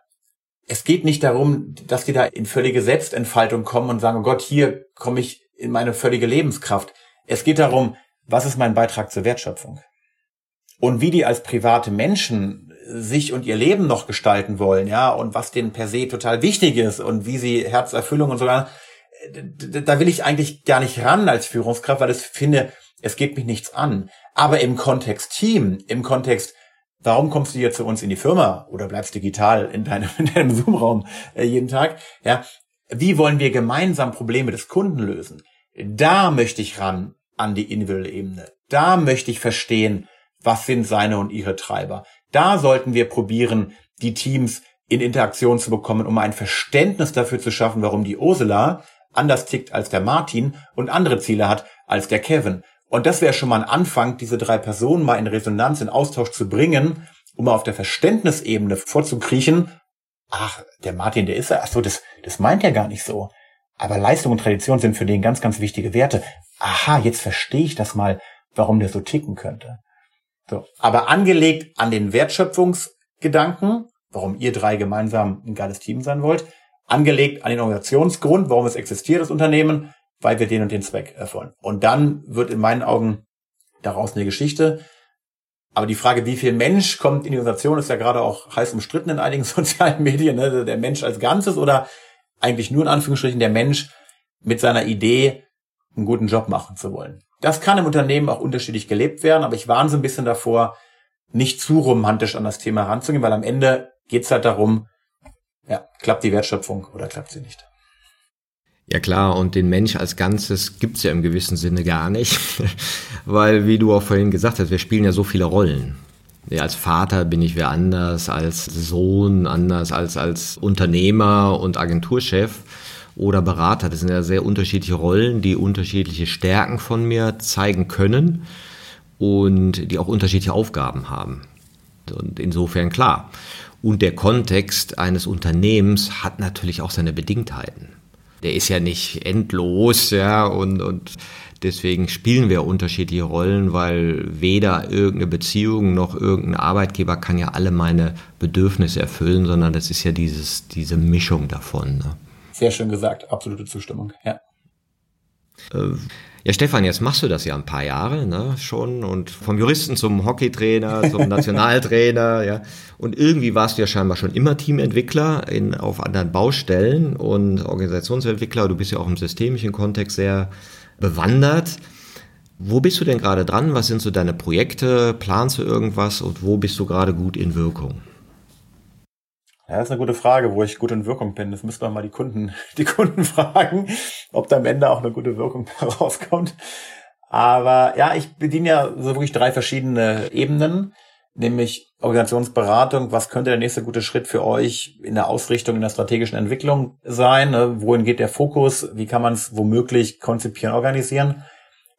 es geht nicht darum, dass die da in völlige Selbstentfaltung kommen und sagen, oh Gott, hier komme ich in meine völlige Lebenskraft. Es geht darum, was ist mein Beitrag zur Wertschöpfung? Und wie die als private Menschen sich und ihr Leben noch gestalten wollen, ja, und was denen per se total wichtig ist und wie sie Herzerfüllung und so, da will ich eigentlich gar nicht ran als Führungskraft, weil ich finde, es geht mich nichts an. Aber im Kontext Team, im Kontext, warum kommst du hier zu uns in die Firma oder bleibst digital in deinem, in deinem Zoom-Raum äh, jeden Tag? Ja, wie wollen wir gemeinsam Probleme des Kunden lösen? Da möchte ich ran an die individuelle Ebene. Da möchte ich verstehen, was sind seine und ihre Treiber. Da sollten wir probieren, die Teams in Interaktion zu bekommen, um ein Verständnis dafür zu schaffen, warum die Ursula anders tickt als der Martin und andere Ziele hat als der Kevin. Und das wäre schon mal ein Anfang, diese drei Personen mal in Resonanz, in Austausch zu bringen, um mal auf der Verständnisebene vorzukriechen. Ach, der Martin, der ist ja, ach so, das, das meint er gar nicht so. Aber Leistung und Tradition sind für den ganz, ganz wichtige Werte. Aha, jetzt verstehe ich das mal, warum der so ticken könnte. So. Aber angelegt an den Wertschöpfungsgedanken, warum ihr drei gemeinsam ein geiles Team sein wollt, angelegt an den Organisationsgrund, warum es existiert, das Unternehmen, weil wir den und den Zweck erfüllen. Und dann wird in meinen Augen daraus eine Geschichte. Aber die Frage, wie viel Mensch kommt in die Organisation, ist ja gerade auch heiß umstritten in einigen sozialen Medien. Ne? Der Mensch als Ganzes oder eigentlich nur in Anführungsstrichen der Mensch mit seiner Idee, einen guten Job machen zu wollen. Das kann im Unternehmen auch unterschiedlich gelebt werden, aber ich warne so ein bisschen davor, nicht zu romantisch an das Thema heranzugehen, weil am Ende geht's halt darum, ja, klappt die Wertschöpfung oder klappt sie nicht. Ja klar, und den Mensch als Ganzes gibt's ja im gewissen Sinne gar nicht, weil, wie du auch vorhin gesagt hast, wir spielen ja so viele Rollen. Ja, als Vater bin ich wer anders, als Sohn anders, als als Unternehmer und Agenturchef oder Berater. Das sind ja sehr unterschiedliche Rollen, die unterschiedliche Stärken von mir zeigen können und die auch unterschiedliche Aufgaben haben. Und insofern klar. Und der Kontext eines Unternehmens hat natürlich auch seine Bedingtheiten der ist ja nicht endlos, ja, und, und deswegen spielen wir unterschiedliche Rollen, weil weder irgendeine Beziehung noch irgendein Arbeitgeber kann ja alle meine Bedürfnisse erfüllen, sondern das ist ja dieses, diese Mischung davon. Ne? Sehr schön gesagt, absolute Zustimmung, ja. Äh, ja, Stefan, jetzt machst du das ja ein paar Jahre ne, schon und vom Juristen zum Hockeytrainer, zum Nationaltrainer, ja. Und irgendwie warst du ja scheinbar schon immer Teamentwickler in, auf anderen Baustellen und Organisationsentwickler. Du bist ja auch im systemischen Kontext sehr bewandert. Wo bist du denn gerade dran? Was sind so deine Projekte? Planst du irgendwas und wo bist du gerade gut in Wirkung? Ja, das ist eine gute Frage, wo ich gut in Wirkung bin. Das müssen wir mal die Kunden, die Kunden fragen, ob da am Ende auch eine gute Wirkung rauskommt. Aber ja, ich bediene ja so wirklich drei verschiedene Ebenen, nämlich Organisationsberatung. Was könnte der nächste gute Schritt für euch in der Ausrichtung, in der strategischen Entwicklung sein? Ne? Wohin geht der Fokus? Wie kann man es womöglich konzipieren, organisieren?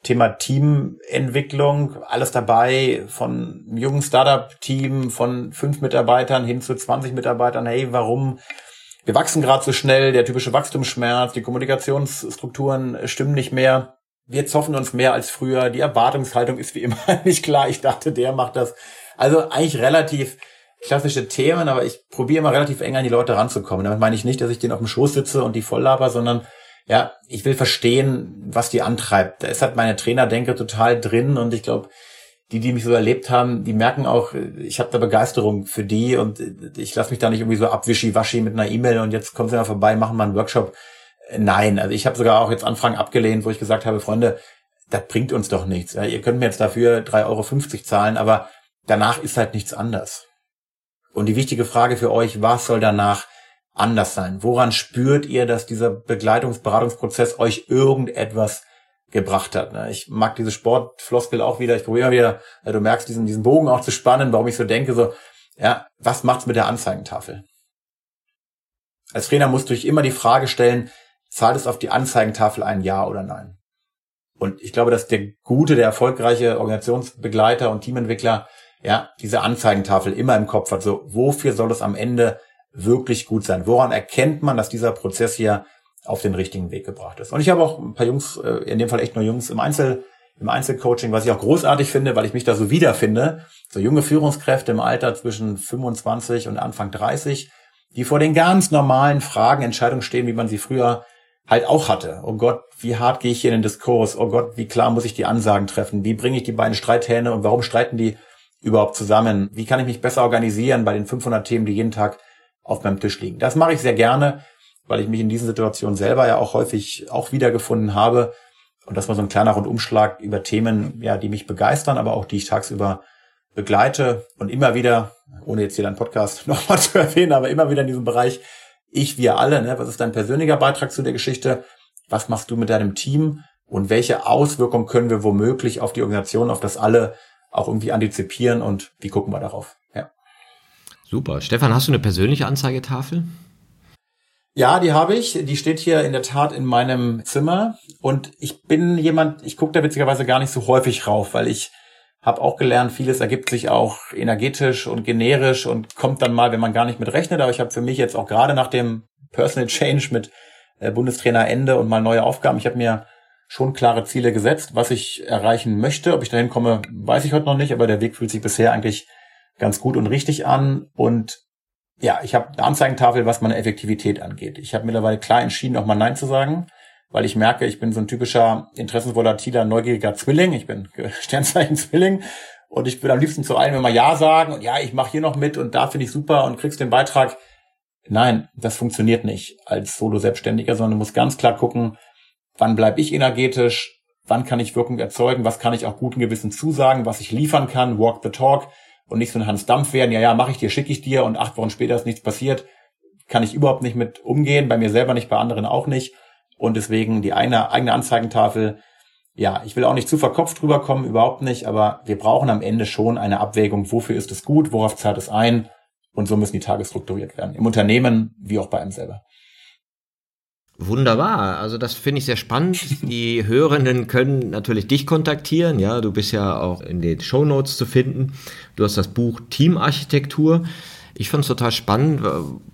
Thema Teamentwicklung, alles dabei, von jungen Startup-Team von fünf Mitarbeitern hin zu 20 Mitarbeitern. Hey, warum? Wir wachsen gerade so schnell, der typische Wachstumsschmerz, die Kommunikationsstrukturen stimmen nicht mehr. Wir zoffen uns mehr als früher. Die Erwartungshaltung ist wie immer nicht klar. Ich dachte, der macht das. Also eigentlich relativ klassische Themen, aber ich probiere immer relativ eng an die Leute ranzukommen. Damit meine ich nicht, dass ich denen auf dem Schoß sitze und die voll laber, sondern ja, ich will verstehen, was die antreibt. Da ist halt meine Trainerdenke total drin und ich glaube, die, die mich so erlebt haben, die merken auch, ich habe da Begeisterung für die und ich lasse mich da nicht irgendwie so abwischi-waschi mit einer E-Mail und jetzt kommen sie mal vorbei, machen mal einen Workshop. Nein, also ich habe sogar auch jetzt Anfragen abgelehnt, wo ich gesagt habe, Freunde, das bringt uns doch nichts. Ja, ihr könnt mir jetzt dafür 3,50 Euro zahlen, aber danach ist halt nichts anders. Und die wichtige Frage für euch, was soll danach anders sein? Woran spürt ihr, dass dieser Begleitungsberatungsprozess euch irgendetwas gebracht hat? Ich mag diese Sportfloskel auch wieder. Ich probiere immer wieder, du merkst diesen, diesen Bogen auch zu spannen, warum ich so denke, so, ja, was macht's mit der Anzeigentafel? Als Trainer musst du dich immer die Frage stellen, zahlt es auf die Anzeigentafel ein Ja oder Nein? Und ich glaube, dass der gute, der erfolgreiche Organisationsbegleiter und Teamentwickler ja diese Anzeigentafel immer im Kopf hat. So, wofür soll es am Ende wirklich gut sein? Woran erkennt man, dass dieser Prozess hier auf den richtigen Weg gebracht ist? Und ich habe auch ein paar Jungs, äh, in dem Fall echt nur Jungs im Einzel, im Einzelcoaching, was ich auch großartig finde, weil ich mich da so wiederfinde. So junge Führungskräfte im Alter zwischen 25 und Anfang 30, die vor den ganz normalen Fragen, Entscheidungen stehen, wie man sie früher halt auch hatte. Oh Gott, wie hart gehe ich hier in den Diskurs? Oh Gott, wie klar muss ich die Ansagen treffen? Wie bringe ich die beiden Streithähne und warum streiten die überhaupt zusammen? Wie kann ich mich besser organisieren bei den 500 Themen, die jeden Tag auf meinem Tisch liegen? Das mache ich sehr gerne, weil ich mich in diesen Situationen selber ja auch häufig auch wiedergefunden habe. Und das war so ein kleiner Rundumschlag über Themen, ja, die mich begeistern, aber auch die ich tagsüber begleite und immer wieder, ohne jetzt hier deinen Podcast nochmal zu erwähnen, aber immer wieder in diesem Bereich ich, wir alle, ne? was ist dein persönlicher Beitrag zu der Geschichte? Was machst du mit deinem Team? Und welche Auswirkungen können wir womöglich auf die Organisation, auf das alle auch irgendwie antizipieren und wie gucken wir darauf? Super. Stefan, hast du eine persönliche Anzeigetafel? Ja, die habe ich. Die steht hier in der Tat in meinem Zimmer. Und ich bin jemand, ich gucke da witzigerweise gar nicht so häufig rauf, weil ich habe auch gelernt, vieles ergibt sich auch energetisch und generisch und kommt dann mal, wenn man gar nicht mit rechnet. Aber ich habe für mich jetzt auch gerade nach dem Personal Change mit äh, Bundestrainer Ende und mal neue Aufgaben, ich habe mir schon klare Ziele gesetzt, was ich erreichen möchte. Ob ich dahin komme, weiß ich heute noch nicht, aber der Weg fühlt sich bisher eigentlich ganz gut und richtig an. Und ja, ich habe eine Anzeigentafel, was meine Effektivität angeht. Ich habe mittlerweile klar entschieden, auch mal Nein zu sagen weil ich merke, ich bin so ein typischer interessensvolatiler, neugieriger Zwilling. Ich bin Sternzeichen Zwilling und ich will am liebsten zu allem immer Ja sagen und ja, ich mache hier noch mit und da finde ich super und kriegst den Beitrag. Nein, das funktioniert nicht als Solo-Selbstständiger, sondern du musst ganz klar gucken, wann bleib ich energetisch, wann kann ich Wirkung erzeugen, was kann ich auch guten Gewissen zusagen, was ich liefern kann, walk the talk und nicht so ein Hans Dampf werden, ja, ja, mache ich dir, schicke ich dir und acht Wochen später ist nichts passiert, kann ich überhaupt nicht mit umgehen, bei mir selber nicht, bei anderen auch nicht und deswegen die eigene, eigene Anzeigentafel. Ja, ich will auch nicht zu verkopft drüber kommen, überhaupt nicht, aber wir brauchen am Ende schon eine Abwägung, wofür ist es gut, worauf zahlt es ein und so müssen die Tage strukturiert werden. Im Unternehmen wie auch bei einem selber. Wunderbar, also das finde ich sehr spannend. Die Hörenden können natürlich dich kontaktieren, ja, du bist ja auch in den Show Notes zu finden. Du hast das Buch Teamarchitektur. Ich fand es total spannend,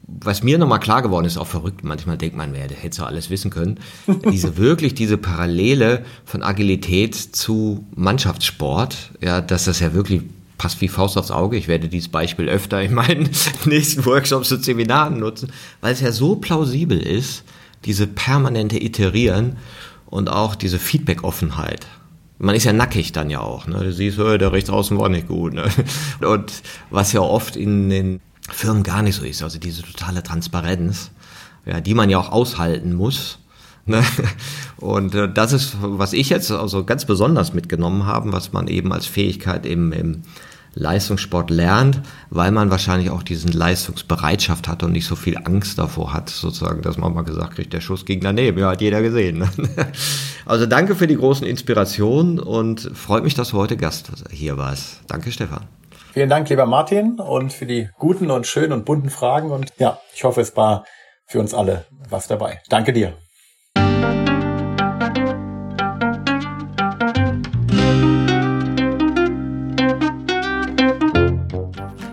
was mir nochmal klar geworden ist, auch verrückt, manchmal denkt man, wer hätte so alles wissen können, diese wirklich, diese Parallele von Agilität zu Mannschaftssport, ja, dass das ja wirklich passt wie Faust aufs Auge. Ich werde dieses Beispiel öfter in meinen nächsten Workshops und Seminaren nutzen, weil es ja so plausibel ist, diese permanente Iterieren und auch diese Feedback-Offenheit. Man ist ja nackig dann ja auch. Ne? Du siehst, oh, der rechts außen war nicht gut. Ne? Und was ja oft in den Firmen gar nicht so ist. Also diese totale Transparenz, ja, die man ja auch aushalten muss. Ne? Und äh, das ist, was ich jetzt also ganz besonders mitgenommen habe, was man eben als Fähigkeit im, im Leistungssport lernt, weil man wahrscheinlich auch diesen Leistungsbereitschaft hat und nicht so viel Angst davor hat, sozusagen, dass man mal gesagt kriegt, der Schuss ging daneben, ja, hat jeder gesehen. Ne? Also danke für die großen Inspirationen und freut mich, dass du heute Gast hier warst. Danke, Stefan. Vielen Dank, lieber Martin, und für die guten und schönen und bunten Fragen. Und ja, ich hoffe, es war für uns alle was dabei. Danke dir.